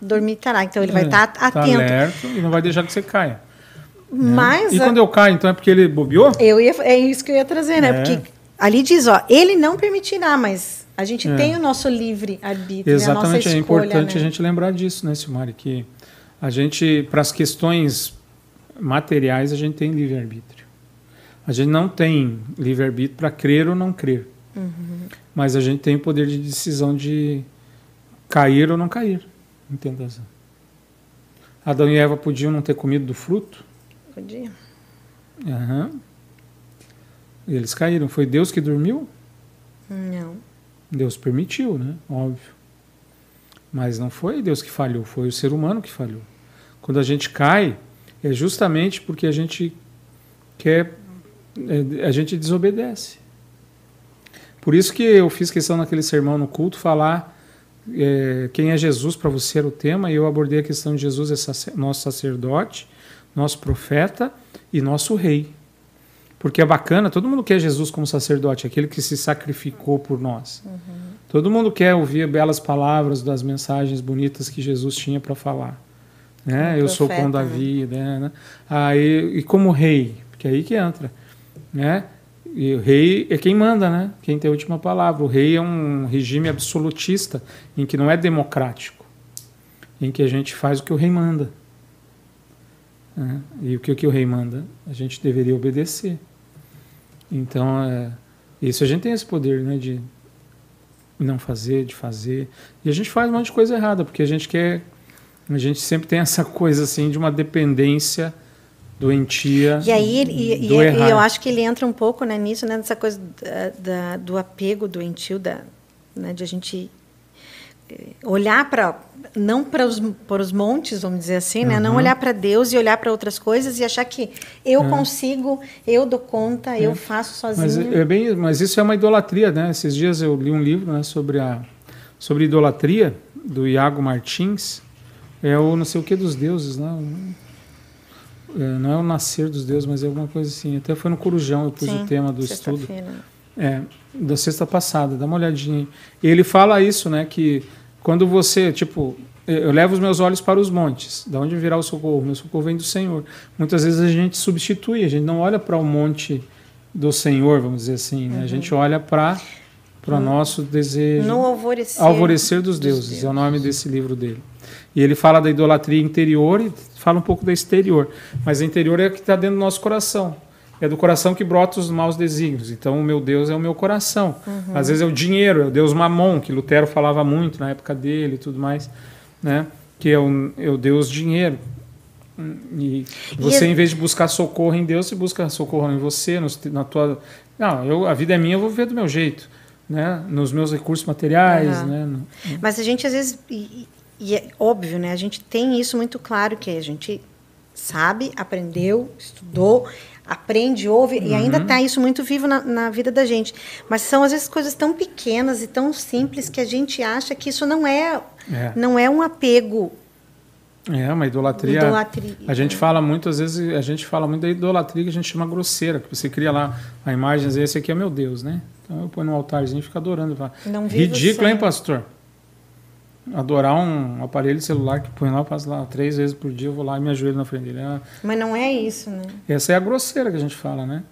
dormitará. Então ele é, vai estar tá atento. Tá alerta e não vai deixar que você caia. Né? Mas né? E a... quando eu caio, então é porque ele bobeou? Eu ia, é isso que eu ia trazer, né? É. Porque ali diz, ó, ele não permitirá, mas a gente é. tem o nosso livre arbítrio, Exatamente, né? é importante né? a gente lembrar disso, né, Silmari, que a gente para as questões materiais a gente tem livre arbítrio. A gente não tem livre arbítrio para crer ou não crer. Uhum. Mas a gente tem o poder de decisão de cair ou não cair tentação. Adão e Eva podiam não ter comido do fruto? Podia. Uhum. Eles caíram. Foi Deus que dormiu? Não. Deus permitiu, né? Óbvio. Mas não foi Deus que falhou, foi o ser humano que falhou. Quando a gente cai, é justamente porque a gente quer, é, a gente desobedece. Por isso que eu fiz questão naquele sermão no culto falar é, quem é Jesus para você era o tema, e eu abordei a questão de Jesus é nosso sacerdote, nosso profeta e nosso rei. Porque é bacana, todo mundo quer Jesus como sacerdote, aquele que se sacrificou por nós. Uhum. Todo mundo quer ouvir belas palavras das mensagens bonitas que Jesus tinha para falar. Né? eu profeta, sou o pão da né? vida. Né? Aí, e como rei, porque é aí que entra. Né? E o rei é quem manda, né? Quem tem a última palavra. O rei é um regime absolutista em que não é democrático, em que a gente faz o que o rei manda. Né? E o que, o que o rei manda? A gente deveria obedecer. Então, é, isso a gente tem esse poder, né? De não fazer, de fazer. E a gente faz um monte de coisa errada, porque a gente quer. A gente sempre tem essa coisa assim de uma dependência doentia. E aí e, e, e, eu acho que ele entra um pouco né, nisso, né, nessa coisa da, da, do apego doentio, da, né, de a gente eh, olhar para não para os, para os montes, vamos dizer assim, né? Uhum. Não olhar para Deus e olhar para outras coisas e achar que eu é. consigo, eu dou conta, é. eu faço sozinho. Mas, é bem, mas isso é uma idolatria, né? Esses dias eu li um livro né, sobre a sobre idolatria do Iago Martins. É o não sei o que dos deuses, né? É, não é o nascer dos deuses, mas é alguma coisa assim. Até foi no Corujão, eu pus Sim, o tema do estudo. É, da sexta passada, dá uma olhadinha. Ele fala isso, né? Que quando você, tipo, eu levo os meus olhos para os montes, da onde virá o socorro? Meu socorro vem do Senhor. Muitas vezes a gente substitui, a gente não olha para o monte do Senhor, vamos dizer assim, né? Uhum. A gente olha para para o nosso desejo. No alvorecer, alvorecer dos, dos deuses, deuses, é o nome desse livro dele. E ele fala da idolatria interior e fala um pouco da exterior. Mas a interior é a que está dentro do nosso coração. É do coração que brota os maus desígnios. Então, o meu Deus é o meu coração. Uhum. Às vezes é o dinheiro, é o Deus mamon, que Lutero falava muito na época dele e tudo mais, né? que é o, é o Deus dinheiro. E você, e em vez de buscar socorro em Deus, você busca socorro em você, na tua. Não, eu, a vida é minha, eu vou viver do meu jeito, né? Nos meus recursos materiais, uhum. né? Mas a gente às vezes e é óbvio, né? A gente tem isso muito claro que a gente sabe, aprendeu, estudou, aprende, ouve, uhum. e ainda está isso muito vivo na, na, vida da gente. Mas são, às vezes, coisas tão pequenas e tão simples que a gente acha que isso não é, é. Não é um apego. É, uma idolatria. idolatria. A gente fala muito, às vezes, a gente fala muito da idolatria que a gente chama grosseira, que você cria lá a imagem, esse aqui é meu Deus, né? Então eu ponho no altarzinho e fico adorando. Não Ridículo, hein, pastor? Adorar um aparelho celular que põe lá, passo lá três vezes por dia, eu vou lá e me ajoelho na frente dele. É Mas não é isso, né? Essa é a grosseira que a gente fala, né?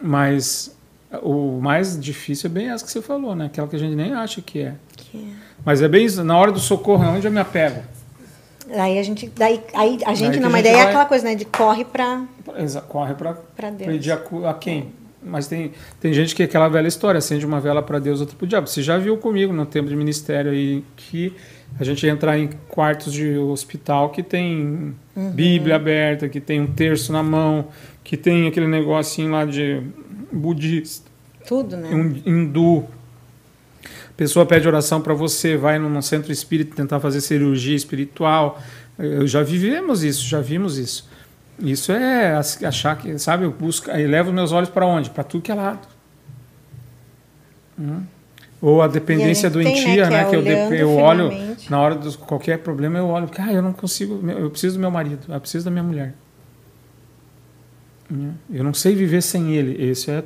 Mas o mais difícil é bem essa que você falou, né? Aquela que a gente nem acha que é. Que é. Mas é bem isso, na hora do socorro, onde eu me apego? Daí a gente, daí, aí a gente, daí não, mas daí é aquela coisa, né? De corre para corre para pedir a, a quem? Mas tem, tem gente que é aquela velha história, acende uma vela para Deus, outra para o diabo. Você já viu comigo no tempo de ministério aí que a gente entrar em quartos de hospital que tem uhum. Bíblia aberta, que tem um terço na mão, que tem aquele negocinho lá de budista. Tudo, né? Um hindu. A pessoa pede oração para você, vai num centro espírita tentar fazer cirurgia espiritual. Eu já vivemos isso, já vimos isso. Isso é achar que, sabe, eu busco, aí levo meus olhos para onde? Para tudo que é lado. Hum. Ou a dependência a doentia, tem, né? Que, né, é que eu, eu olho, na hora de qualquer problema, eu olho, ah, eu não consigo, eu preciso do meu marido, eu preciso da minha mulher. Hum. Eu não sei viver sem ele. Esse é,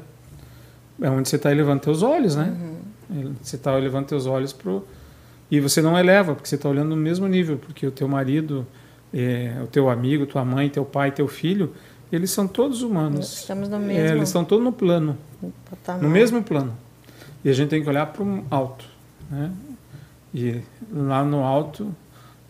é onde você está elevando teus olhos, né? Uhum. Você está elevando teus olhos pro e você não eleva porque você está olhando no mesmo nível, porque o teu marido é, o teu amigo, tua mãe, teu pai, teu filho, eles são todos humanos. Estamos no é, mesmo. É, eles estão todos no plano, no mesmo plano. E a gente tem que olhar para o alto, né? E lá no alto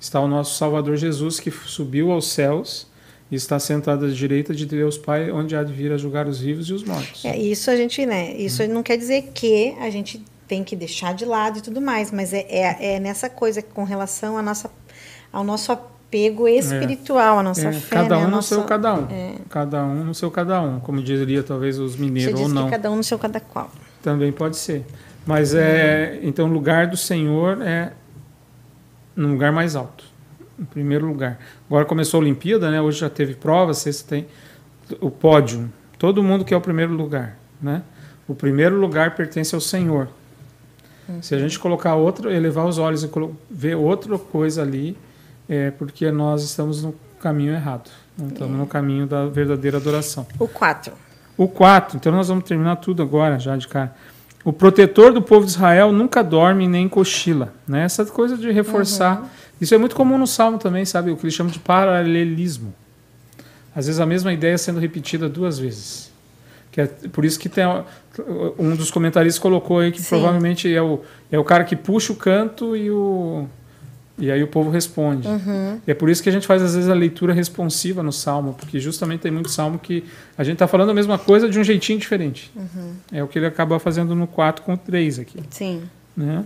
está o nosso Salvador Jesus que subiu aos céus e está sentado à direita de Deus Pai, onde há de vir a julgar os vivos e os mortos. É, isso a gente, né? Isso hum. não quer dizer que a gente tem que deixar de lado e tudo mais, mas é, é, é nessa coisa com relação à nossa, ao nosso apego espiritual, é. a nossa é, fé. Cada né? um no seu cada um. É. Cada um no seu cada um, como diria talvez os mineiros ou não. cada um no seu cada qual. Também pode ser. Mas é, então o lugar do Senhor é no lugar mais alto, em primeiro lugar. Agora começou a Olimpíada, né? Hoje já teve provas, você tem o pódio. Todo mundo quer o primeiro lugar, né? O primeiro lugar pertence ao Senhor. Uhum. Se a gente colocar outro, elevar os olhos e ver outra coisa ali, é porque nós estamos no caminho errado. Não estamos no caminho da verdadeira adoração. O 4. O 4. Então nós vamos terminar tudo agora, já de cara. O protetor do povo de Israel nunca dorme nem cochila. Né? Essa coisa de reforçar. Uhum. Isso é muito comum no Salmo também, sabe? O que eles chamam de paralelismo. Às vezes a mesma ideia sendo repetida duas vezes. Que é por isso que tem um dos comentaristas colocou aí que Sim. provavelmente é o, é o cara que puxa o canto e o e aí o povo responde. Uhum. É por isso que a gente faz, às vezes, a leitura responsiva no Salmo, porque justamente tem muito Salmo que a gente está falando a mesma coisa de um jeitinho diferente. Uhum. É o que ele acaba fazendo no 4 com o 3 aqui. Sim. Né?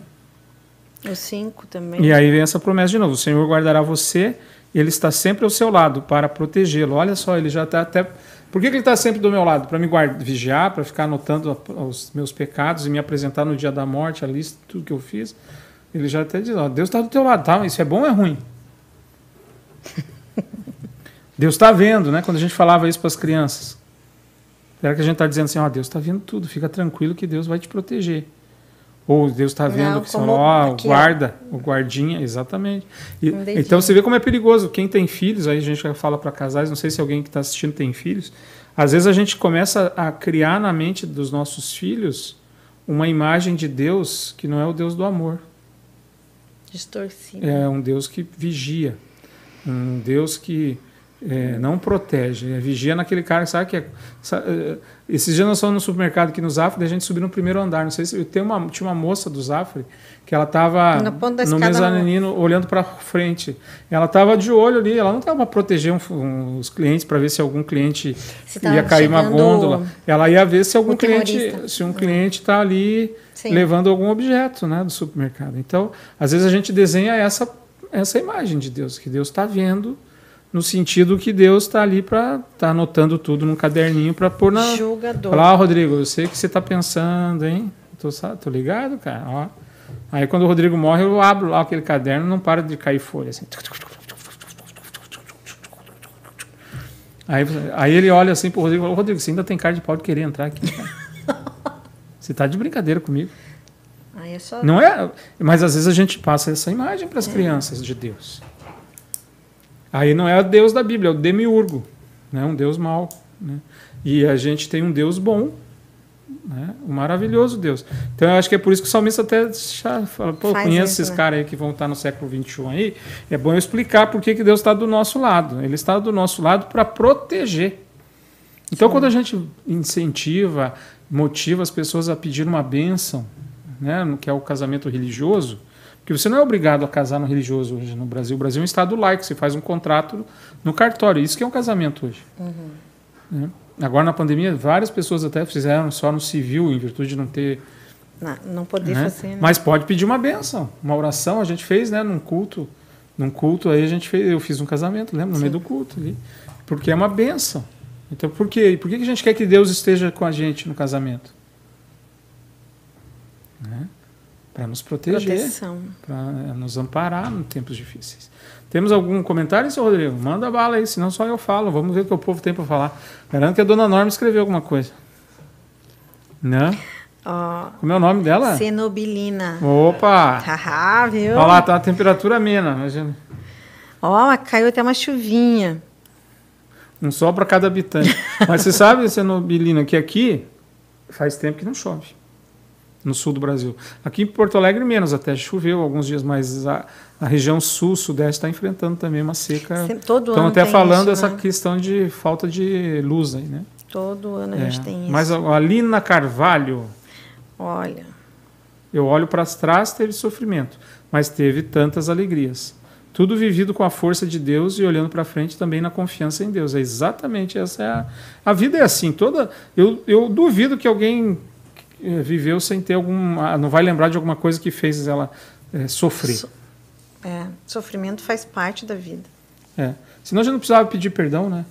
O 5 também. E aí vem essa promessa de novo: o Senhor guardará você, ele está sempre ao seu lado para protegê-lo. Olha só, ele já está até. Por que, que ele está sempre do meu lado? Para me guardar, vigiar, para ficar anotando os meus pecados e me apresentar no dia da morte, a lista, tudo que eu fiz. Ele já até diz, ó, Deus está do teu lado, tá? Isso é bom ou é ruim? Deus está vendo, né? Quando a gente falava isso para as crianças. Era que a gente está dizendo assim, ó, Deus está vendo tudo, fica tranquilo que Deus vai te proteger. Ou Deus está vendo Não, que você ó, aqui, guarda, ó. o guardinha, exatamente. E, então você vê como é perigoso. Quem tem filhos, aí a gente fala para casais, não sei se alguém que está assistindo tem filhos. Às vezes a gente começa a criar na mente dos nossos filhos uma imagem de Deus que não é o Deus do amor. Distorcido. É um Deus que vigia, um Deus que é, não protege, é, vigia naquele cara sabe que é. Sabe, é, esses dias nós fomos no supermercado aqui no Zafre, a gente subiu no primeiro andar. Não sei se tem uma, tinha uma moça do Zafre que ela estava no mezanino olhando para frente. Ela estava de olho ali, ela não estava para proteger um, um, os clientes para ver se algum cliente ia cair uma gôndola. Ela ia ver se algum cliente, se um cliente está ali Sim. levando algum objeto, né, do supermercado. Então, às vezes a gente desenha essa essa imagem de Deus que Deus está vendo no sentido que Deus está ali para estar tá anotando tudo num caderninho para pôr na. Julgador. Falar, ah, Rodrigo, eu sei o que você está pensando, hein? Tô, tô ligado, cara. Ó. Aí quando o Rodrigo morre, eu abro lá aquele caderno não para de cair folha. Assim. Aí, aí ele olha assim pro Rodrigo e fala, Rodrigo, você ainda tem cara de pau de querer entrar aqui, cara. Você tá de brincadeira comigo. Aí é só. Não é, mas às vezes a gente passa essa imagem para as crianças de Deus. Aí não é o Deus da Bíblia, é o demiurgo, né? um Deus mau. Né? E a gente tem um Deus bom, né? um maravilhoso Deus. Então eu acho que é por isso que o salmista até fala, pô, Faz conheço isso, esses né? caras aí que vão estar no século XXI aí, é bom eu explicar por que, Deus está do nosso lado. Ele está do nosso lado para proteger. Então quando a gente incentiva, motiva as pessoas a pedir uma bênção, né, no que é o casamento religioso, porque você não é obrigado a casar no religioso hoje no Brasil. O Brasil é um estado laico, você faz um contrato no cartório. Isso que é um casamento hoje. Né? Agora, na pandemia, várias pessoas até fizeram só no civil, em virtude de não ter. Não, não poder né? fazer. né? Mas pode pedir uma benção, uma oração. A gente fez né, num culto. Num culto aí a gente fez, eu fiz um casamento, lembra? No meio do culto ali. Porque é uma benção. Então, por quê? Por que que a gente quer que Deus esteja com a gente no casamento? Né? Para nos proteger para nos amparar em tempos difíceis. Temos algum comentário, seu Rodrigo? Manda bala aí, senão só eu falo. Vamos ver o que o povo tem para falar. Garanto que a dona Norma escreveu alguma coisa. Né? Ó, Como é o nome dela? cenobilina. Opa! Haha, viu? Olha lá, tá a temperatura amena. Imagina. Ó, caiu até uma chuvinha. Um sol para cada habitante. Mas você sabe, Cenobilina, que aqui faz tempo que não chove. No sul do Brasil. Aqui em Porto Alegre, menos até. Choveu alguns dias, mas a, a região sul, sudeste, está enfrentando também uma seca. Sempre- todo Estão até tem falando isso, essa né? questão de falta de luz aí, né? Todo ano a É. gente tem isso. Mas a a Lina Carvalho, Olha, eu olho para trás, teve sofrimento, mas teve tantas alegrias. Tudo vivido com a força de Deus e olhando para frente também na confiança em Deus. É exatamente essa é a, a vida é assim. Toda eu, eu duvido que alguém viveu sem ter algum, ah, não vai lembrar de alguma coisa que fez ela eh, sofrer. So- é, sofrimento faz parte da vida. É. Senão a gente não precisava pedir perdão, né?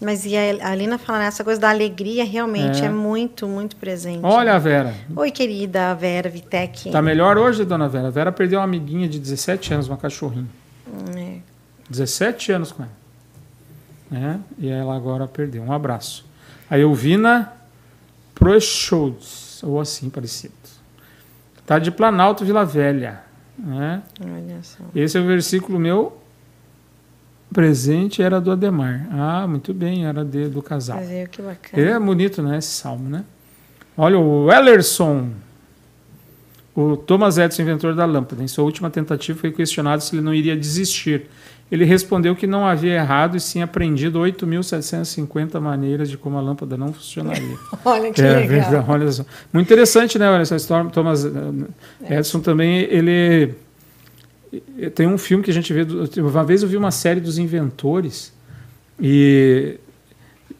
Mas e a Alina falando essa coisa da alegria realmente É. é, muito, muito presente. Olha a Vera. Oi, querida Vera Vitec. Tá melhor hoje, dona Vera? A Vera perdeu uma amiguinha de 17 anos, uma cachorrinha. É. 17 anos com ela. Né? E ela agora perdeu. Um abraço. A Elvina Proscholz, ou assim parecido. Tá de Planalto, Vila Velha. Né? Esse é o versículo meu presente, era do Ademar. Ah, muito bem, era de, do casal. Mas é que bacana. É bonito, né, esse salmo, né? Olha o Ellerson, o Thomas Edison, inventor da lâmpada. Em sua última tentativa foi questionado se ele não iria desistir. Ele respondeu que não havia errado e sim aprendido 8.750 maneiras de como a lâmpada não funcionaria. Olha que é legal. olha só. Muito interessante, né, olha essa história. Thomas eh, Edison também, ele eh, tem um filme que a gente vê. Uma vez eu vi uma série dos inventores e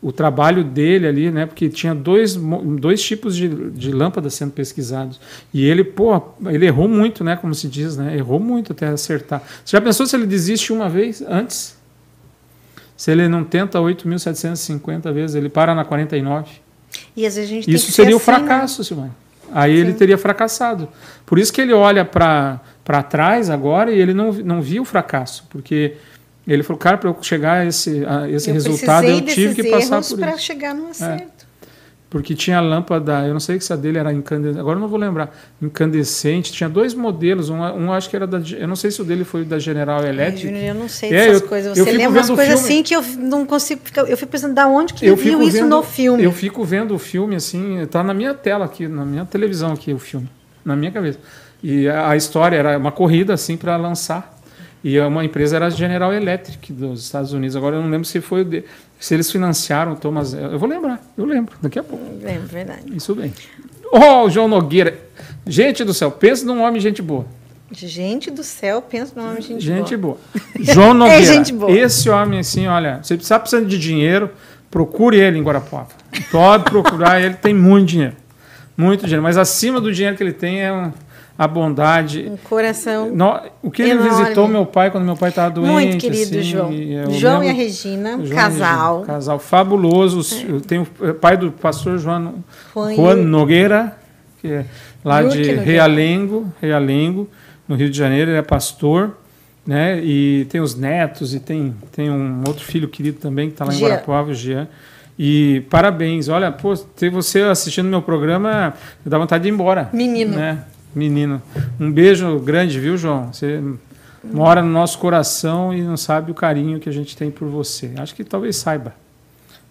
o trabalho dele ali, né? Porque tinha dois, dois tipos de, de lâmpadas sendo pesquisados. E ele, pô, ele errou muito, né? Como se diz, né? Errou muito até acertar. Você já pensou se ele desiste uma vez antes? Se ele não tenta 8.750 vezes, ele para na 49? E às vezes a gente tem Isso que seria o assim, né? fracasso, Silmar. Aí ele teria fracassado. Por isso que ele olha para trás agora e ele não, não viu o fracasso. Porque ele falou, cara, para eu chegar a esse, a esse eu resultado, eu tive que passar por para isso. É. chegar no acerto. Porque tinha lâmpada, eu não sei se a dele era incandescente, agora eu não vou lembrar, incandescente. Tinha dois modelos, um, um acho que era da, eu não sei se o dele foi da General Ai, Electric. Eu não sei É, dessas eu- coisas. Você lembra umas vendo coisas assim que eu não consigo ficar. Eu fico pensando, da onde que eu viu fico isso vendo, no filme? Eu fico vendo o filme assim, tá na minha tela aqui, na minha televisão aqui o filme, na minha cabeça. E a, a história era uma corrida assim para lançar. E uma empresa era a General Electric dos Estados Unidos. Agora eu não lembro se foi o de, se eles financiaram o Thomas. Eu vou lembrar, eu lembro, daqui a pouco. É verdade. Isso bem. Oh, o João Nogueira. Gente do céu, pensa num homem gente boa. Gente do céu, pensa nome de gente, Gente boa. boa. João Nogueira. gente boa. Esse homem, assim, olha, você está precisando de dinheiro, procure ele em Guarapuava. Pode procurar, ele tem muito dinheiro. Muito dinheiro. Mas acima do dinheiro que ele tem é um- a bondade. Um coração. No- o que ele Enorme. visitou meu pai quando meu pai estava doente. Muito querido, assim, João. João e a lembro- Regina, João a casal. Regina, casal fabuloso. Eu tenho o pai do pastor João, Juan Juan. Nogueira, que é lá Yurki de Nogueira. Realengo, Realengo, no Rio de Janeiro, ele é pastor. né? E tem os netos e tem, tem um outro filho querido também que está lá em Jean. Guarapuava, o Jean. E parabéns. Olha, pô, ter você assistindo meu programa, dá vontade de ir embora. Menino. Né? Menino. Um beijo grande, viu, João? Você mora no nosso coração e não sabe o carinho que a gente tem por você. Acho que talvez saiba.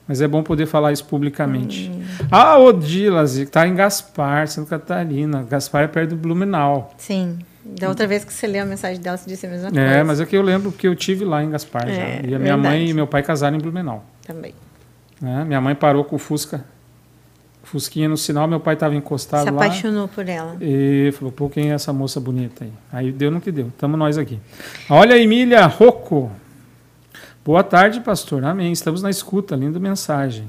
Mas é bom poder falar isso publicamente. Hum. Ah, Odilas, que está em Gaspar, Santa Catarina. Gaspar é perto do Blumenau. Sim. Da outra vez que você leu a mensagem dela, você disse a mesma coisa. É, mas é que eu lembro porque eu tive lá em Gaspar É, já. E a minha verdade. mãe e meu pai casaram em Blumenau. Também. né? Minha mãe parou com o Fusca, Fusquinha no sinal, meu pai estava encostado Se lá. apaixonou por ela. E falou, pô, quem é essa moça bonita aí? Aí deu no que deu. Tamo nós aqui. Olha a Emília Rocco. Boa tarde, pastor. Amém. Estamos na escuta. Linda mensagem.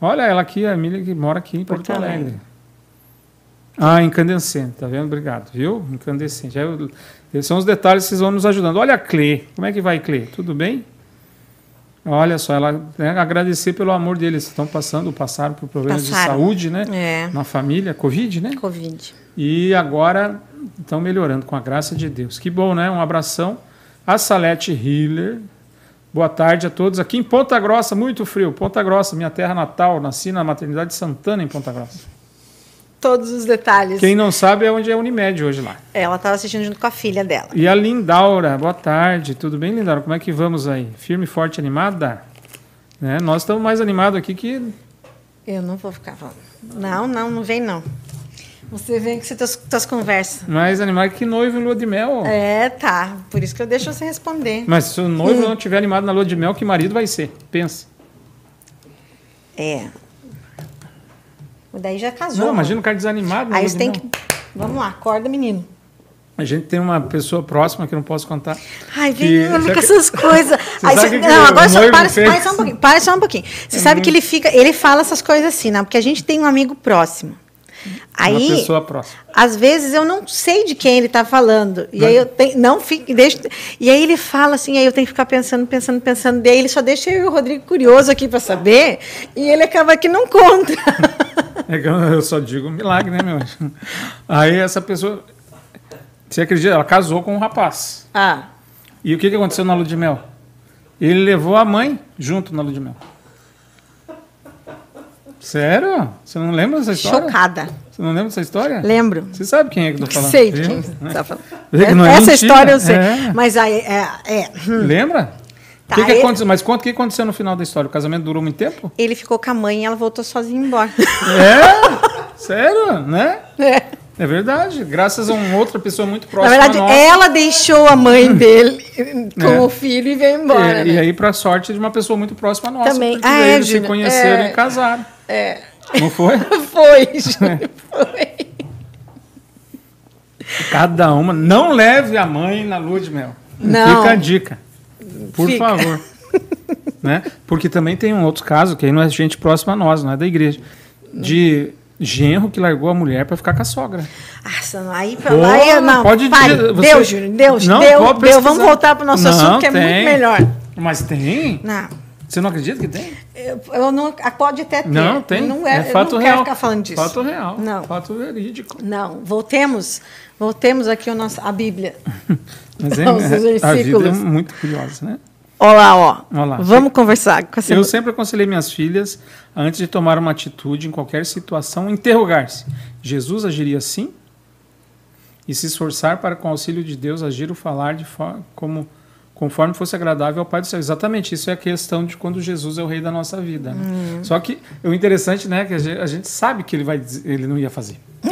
Olha ela aqui, a Emília que mora aqui em Porto, Porto Alegre. Alegre. Ah, incandescente, tá vendo? Obrigado, viu? Incandescente. Aí eu- são os detalhes que vocês vão nos ajudando. Olha a Clê. Como é que vai, Clê? Tudo bem? Olha só, ela né, agradecer pelo amor deles. Estão passando, passaram por problemas Passaram. de saúde, né? É. Na família, Covid, né? Covid. E agora estão melhorando com a graça de Deus. Que bom, né? Um abração. A Salete Hiller. Boa tarde a todos. Aqui em Ponta Grossa, muito frio. Ponta Grossa, minha terra natal. Nasci na maternidade de Santana, em Ponta Grossa. Todos os detalhes. Quem não sabe é onde é a Unimed hoje lá. Ela estava assistindo junto com a filha dela. E a Lindaura. Boa tarde. Tudo bem, Lindaura? Como é que vamos aí? Firme, forte, animada? Né? Nós estamos mais animados aqui que Eu não vou ficar falando. Não, não, não vem não. Você vem com suas, suas conversas. mais animado que noivo em lua de mel. É, tá. Por isso que eu deixo você responder. Mas se o noivo não estiver animado na lua de mel, que marido vai ser? Pensa. É. O daí já casou. Não, imagina o cara desanimado. Aí lua você tem mel. que. Vamos lá, acorda, menino. A gente tem uma pessoa próxima que eu não posso contar. Ai, Que- vem que- essas coisas. Aí você- que que não, o agora só para, fez? para só um pouquinho. Para só um pouquinho. Você sabe que ele fica, ele fala essas coisas assim, né? Porque a gente tem um amigo próximo. Aí, uma pessoa próxima. às vezes eu não sei de quem ele está falando. E aí eu tenho, não fico, deixa, e aí ele fala assim, aí eu tenho que ficar pensando, pensando, pensando. Daí ele só deixa eu e o Rodrigo curioso aqui para saber, e ele acaba que não conta. É que eu só digo milagre, né, meu? Aí essa pessoa. Você acredita? Ela casou com um rapaz. ah, E o que, que aconteceu na lua de mel? Ele levou a mãe junto na lua de mel. Sério? Você não lembra dessa história? chocada. Você não lembra dessa história? Lembro. Você sabe quem é que eu tô falando? Sei de viu? quem Né? você tá falando. Não é Essa mentira. história eu sei. É. Mas aí, é, é, hum, Lembra? Tá, que que ele-? Mas conta o que aconteceu no final da história. O casamento durou muito tempo? ele ficou com a mãe e ela voltou sozinha embora. É? Sério? Né? É. É verdade. Graças a uma outra pessoa muito Na próxima verdade, a nós. ela deixou a mãe dele com É. o filho e veio embora. E, e né? aí, para sorte de uma pessoa muito próxima a nossa. Também. Ah, é, eles se conheceram É. e casaram. É. Não foi? Foi, Júnior, foi. Cada uma. Não leve a mãe na lua de mel. Não. Fica a dica. Por Fica. favor. né? Porque também tem um outro caso, que aí não é gente próxima a nós, não é da igreja. De genro que largou a mulher para ficar com a sogra. Nossa, não, aí, Pô, aí não, pode pare. dizer- você- Deu, Júnior, Deus, Não, deu, pode deu. Vamos voltar para o nosso Não, assunto, que é tem. muito melhor. Mas tem? Não, Você não acredita que tem? Eu, eu não, pode até ter. Não, tem. Não é, é fato eu não real. quero ficar falando disso. Fato real. Não. Fato verídico. Não, voltemos, voltemos aqui o nosso, a Bíblia. Mas é, Os é- a vida é versículos. muito curiosa, né? Olha lá, ó. Olha lá. Vamos conversar com essa Eu sempre aconselhei minhas filhas, antes de tomar uma atitude em qualquer situação, interrogar-se: Jesus agiria assim? E se esforçar para, com o auxílio de Deus, agir ou falar de forma como conforme fosse agradável ao Pai do céu. Exatamente, isso é a questão de quando Jesus é o rei da nossa vida. né? Uhum. Só que o interessante, né, que a gente, a gente sabe que ele vai ele não ia fazer.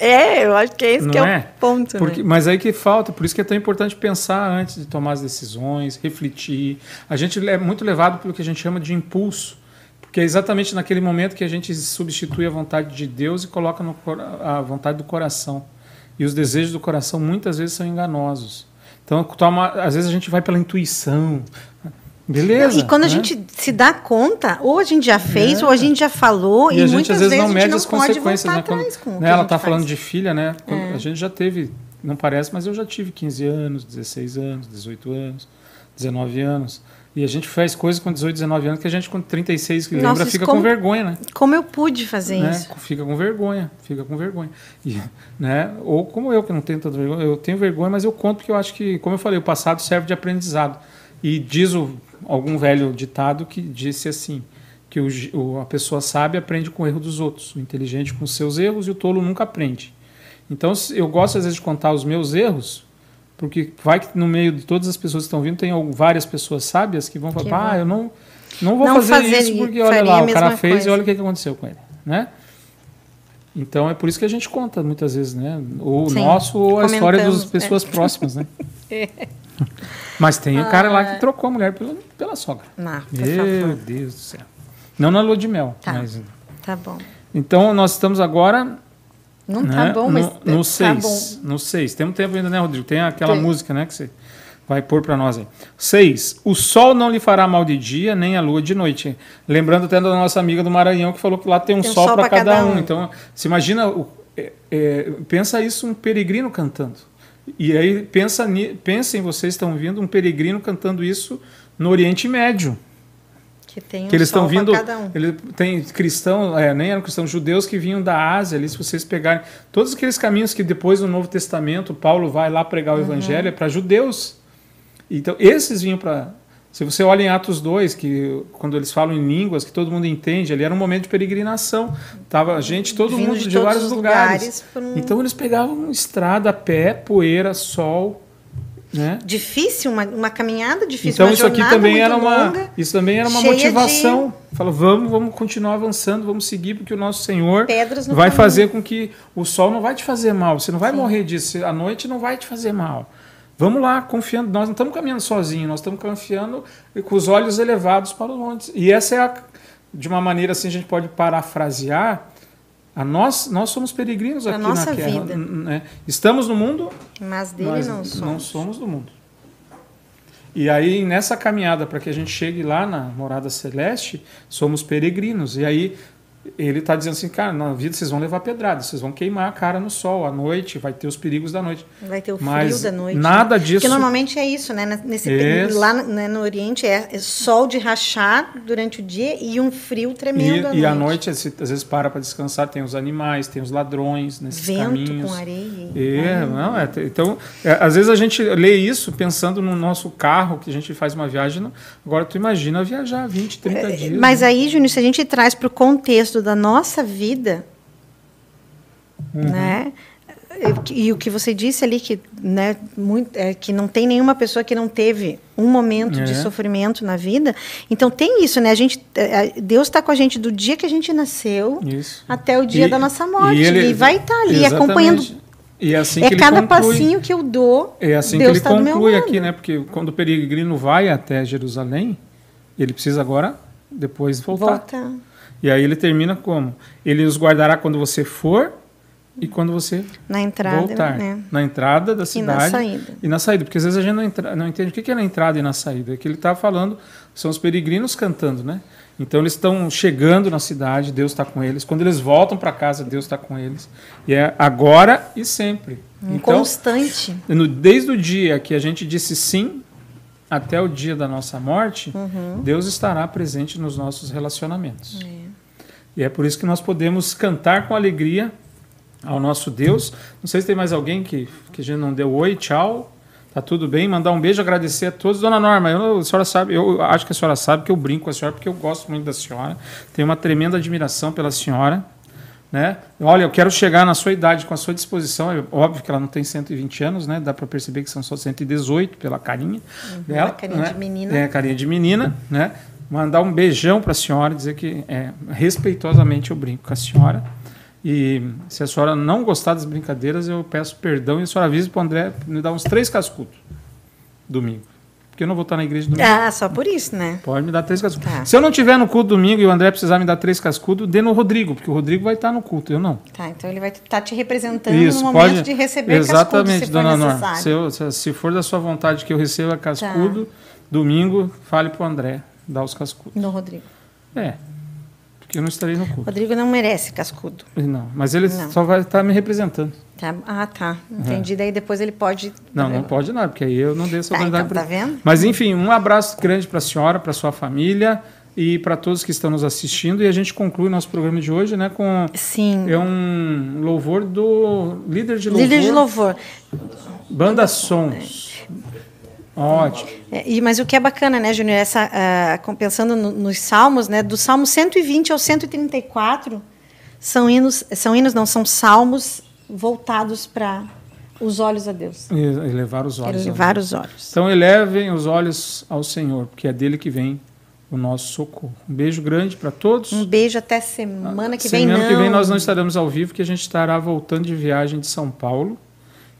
É, eu acho que é esse Não que é, é? o ponto. Porque- né? Mas aí que falta, por isso que é tão importante pensar antes de tomar as decisões, refletir. A gente é muito levado pelo que a gente chama de impulso, porque é exatamente naquele momento que a gente substitui a vontade de Deus e coloca no, a vontade do coração. E os desejos do coração muitas vezes são enganosos. Então, toma, às vezes a gente vai pela intuição. Beleza. E quando a né? gente se dá conta, ou a gente já fez, É. ou a gente já falou, e, E a gente muitas às vezes vezes não a mede as consequências, né? Quando, né, a ela tá. É. falando de filha, né? Quando A gente já teve, não parece, mas eu já tive 15 anos, 16 anos, 18 anos, 19 anos. E a gente faz coisas com 18, 19 anos que a gente com 36 que Nossa, lembra fica como- com vergonha, né? Como eu pude fazer né? isso? Fica com vergonha, fica com vergonha. E, né? Ou como eu, que não tenho tanta vergonha, eu tenho vergonha, mas eu conto porque eu acho que, como eu falei, o passado serve de aprendizado. E diz o, algum velho ditado que disse assim, que o, o- a pessoa sábia aprende com o erro dos outros, o inteligente com os seus erros e o tolo nunca aprende. Então, eu gosto às vezes de contar os meus erros, porque vai que no meio de todas as pessoas que estão vindo, tem várias pessoas sábias que vão falar, Que ah, eu não, não vou Não fazer, fazer isso porque olha lá, o cara fez coisa. e olha o que aconteceu com ele, né? Então é por isso que a gente conta muitas vezes, né? Ou o nosso ou a história das é. pessoas próximas, né? Mas tem o cara lá que trocou a mulher pela, pela sogra. Não, Meu. Deus do céu. Não na lua de mel, Tá. mas Tá bom. então nós estamos agora Não né, tá bom, mas no, no tá seis, bom. no seis. Temos tempo ainda, né, Rodrigo? Tem aquela Tem. música, né, que você vai pôr para nós aí. Seis. O sol não lhe fará mal de dia, nem a lua de noite. Lembrando até da nossa amiga do Maranhão que falou que lá tem um Tem um sol sol para cada, cada um. um. Então, se imagina, o- é, é, pensa isso um peregrino cantando. E aí pensa, pensem, vocês estão vindo um peregrino cantando isso no Oriente Médio Que tem um que eles estão vindo. um. Ele tem cristão, é, nem eram cristãos judeus que vinham da Ásia. Ali, se vocês pegarem todos aqueles caminhos que depois no Novo Testamento Paulo vai lá pregar o Uhum. evangelho é para judeus. Então esses vinham para. Se você olha em Atos 2, que quando eles falam em línguas que todo mundo entende, ali era um momento de peregrinação. Tava gente, todo Vindo mundo de de, todos vários os lugares. lugares um- Então eles pegavam estrada pé, poeira, sol, né? Difícil, uma, uma caminhada difícil, Então isso aqui também era uma, longa. isso também era uma motivação. Fala, vamos, vamos continuar avançando, vamos seguir porque o nosso Senhor no vai caminho. fazer com que o sol não vai te fazer mal, você não vai morrer disso, a noite não vai te fazer mal. Vamos lá, confiando, nós não estamos caminhando sozinhos, nós estamos confiando com os olhos elevados para os montes. E essa é a, de uma maneira assim a gente pode parafrasear, a nós, nós somos peregrinos aqui na terra, vida. né? Estamos no mundo, Mas dele nós não somos. não somos do mundo. E aí, nessa caminhada para que a gente chegue lá na morada celeste, somos peregrinos. E aí, ele está dizendo assim, cara, na vida vocês vão levar pedrada, vocês vão queimar a cara no sol à noite, vai ter os perigos da noite. Vai ter o frio Mas da noite. nada né? disso- Porque normalmente é isso, né? Nesse, Isso. Lá né, no Oriente é, é sol de rachar durante o dia e um frio tremendo à E, e à noite. noite, às vezes, para para descansar, tem os animais, tem os ladrões nesses Vento caminhos. com areia. É, não, é, então, é, às vezes a gente lê isso pensando no nosso carro, que a gente faz uma viagem. Agora, tu imagina viajar 20, 30 dias. É, Mas né? aí, Júnior, se a gente traz para o contexto da nossa vida, Uhum. né? E, e o que você disse ali, que, né, muito, é, que não tem nenhuma pessoa que não teve um momento de É. sofrimento na vida. Então tem isso, né? A gente, é, é, Deus está com a gente do dia que a gente nasceu Isso. até o dia E- da nossa morte. E, ele- vai estar ali Exatamente. acompanhando. E é assim é que cada conclui. passinho que eu dou. É assim Deus que ele tá conclui aqui, né? Porque quando o peregrino vai até Jerusalém, ele precisa agora depois voltar. Volta. E aí ele termina como? Ele os guardará quando você for e quando você Na entrada, voltar. né? Na entrada da E na cidade saída. e na saída. Porque às vezes a gente não, entra- não entende o que é na entrada e na saída. É que ele está falando, são os peregrinos cantando, né? Então eles estão chegando na cidade, Deus está com eles. Quando eles voltam para casa, Deus está com eles. E é agora e sempre. Um Então, constante. no- desde o dia que a gente disse sim até o dia da nossa morte, Uhum. Deus estará presente nos nossos relacionamentos. E é por isso que nós podemos cantar com alegria ao nosso Deus. Não sei se tem mais alguém que, que a gente não deu oi, tchau. Tá tudo bem? Mandar um beijo, agradecer a todos. Dona Norma, eu, a senhora sabe, eu acho que a senhora sabe que eu brinco com a senhora porque eu gosto muito da senhora. Tenho uma tremenda admiração pela senhora. Né? Olha, eu quero chegar na sua idade com a sua disposição. É óbvio que ela não tem 120 anos, né? Dá para perceber que são só 118 pela carinha dela. a carinha né? de menina. É, carinha de menina, né? Mandar um beijão para a senhora, dizer que é, respeitosamente eu brinco com a senhora. E se a senhora não gostar das brincadeiras, eu peço perdão e a senhora avisa para o André me dar uns três cascudos domingo. Porque eu não vou estar na igreja domingo. Ah, só por isso, né? Pode me dar três cascudos. Tá. Se eu não tiver no culto domingo e o André precisar me dar três cascudos, dê no Rodrigo, porque o Rodrigo vai estar no culto, eu não. Tá, então ele vai estar te representando Isso, no momento pode. de receber Exatamente, cascudo, dona Norma. Se, eu- se- se for da sua vontade que eu receba cascudo, Tá. domingo, fale para o André dar os cascudos. No Rodrigo. É. que eu não estarei no culto. Rodrigo não merece cascudo. Não, mas ele Não. só vai estar me representando. Tá? Ah, tá. Entendi. Daí depois ele pode. Não, não pode nada, porque aí eu não dei essa Ah, oportunidade então, pra tá vendo? Mas enfim, um abraço grande para a senhora, para sua família e para todos que estão nos assistindo. E a gente conclui nosso programa de hoje, né, com Sim. é um louvor do líder de louvor, Líder de louvor. Banda Sons. Ótimo. É, e, mas o que é bacana, né, Júnior? Essa, com- pensando no- nos salmos, né, do salmo 120 ao 134, são hinos, são hinos, não, são salmos voltados para os olhos a Deus. Elevar os olhos. Elevar os olhos. Então elevem os olhos ao Senhor, porque é dele que vem o nosso socorro. Um beijo grande para todos. Um beijo até semana que vem. Semana não. que vem nós não estaremos ao vivo, que a gente estará voltando de viagem de São Paulo.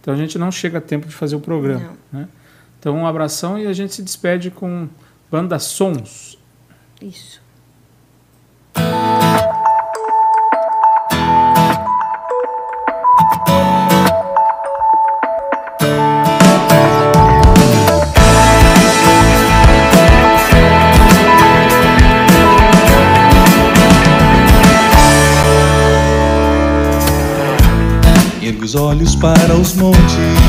Então a gente não chega a tempo de fazer o programa. Né? Então um abração e a gente se despede com Banda Sons. Isso. Ergo os olhos para os montes,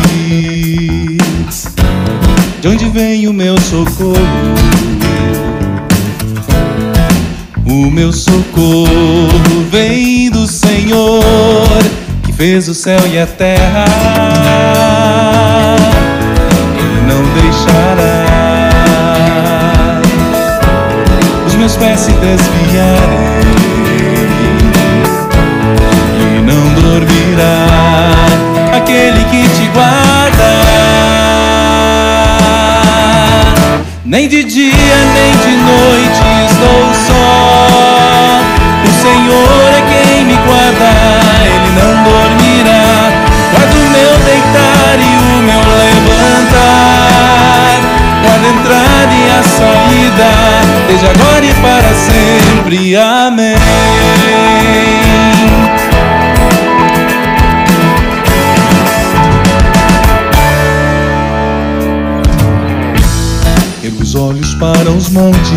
de onde vem o meu socorro? O meu socorro vem do Senhor, que fez o céu e a terra. Ele não deixará os meus pés se desviarem e não dormirá aquele que te guarda. Nem de dia nem de noite estou só. O Senhor é quem me guarda, Ele não dormirá. Guarda o meu deitar e o meu levantar. Guarda a entrada e a saída, desde agora e para sempre. Amém. Para os montes,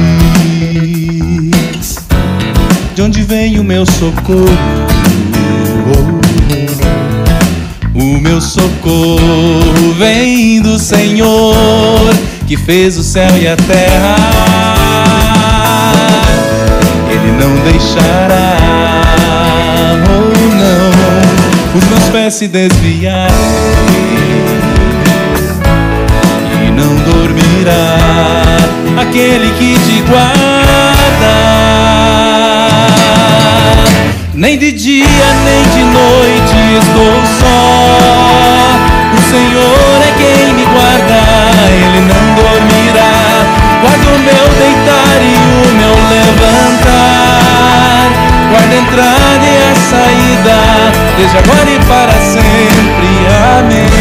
de onde vem o meu socorro? O meu socorro vem do Senhor, que fez o céu e a terra. Ele não deixará, oh não, os meus pés se desviarem aquele que te guarda. Nem de dia nem de noite estou só. O Senhor é quem me guarda, Ele não dormirá. Guarda o meu deitar e o meu levantar. Guarda a entrada e a saída, desde agora e para sempre. Amém.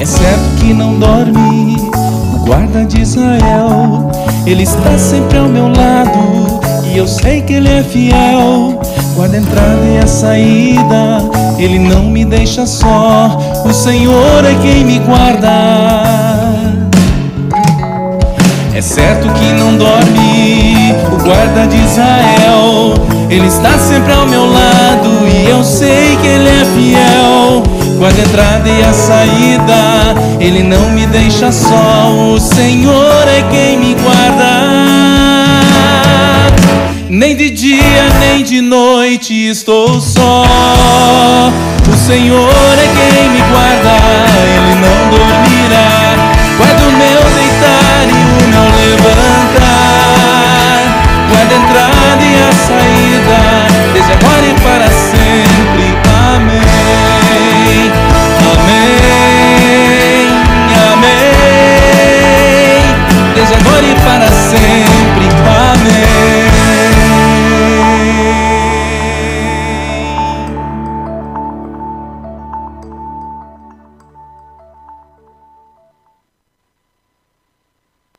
É certo que não dorme o guarda de Israel. Ele está sempre ao meu lado e eu sei que ele é fiel. Guarda a entrada e a saída, ele não me deixa só. O Senhor é quem me guarda. É certo que não dorme o guarda de Israel. Ele está sempre ao meu lado e eu sei que ele é fiel. Guarda a entrada e a saída, ele não me deixa só. O Senhor é quem me guarda. Nem de dia nem de noite estou só. O Senhor é quem me guarda, ele não dorme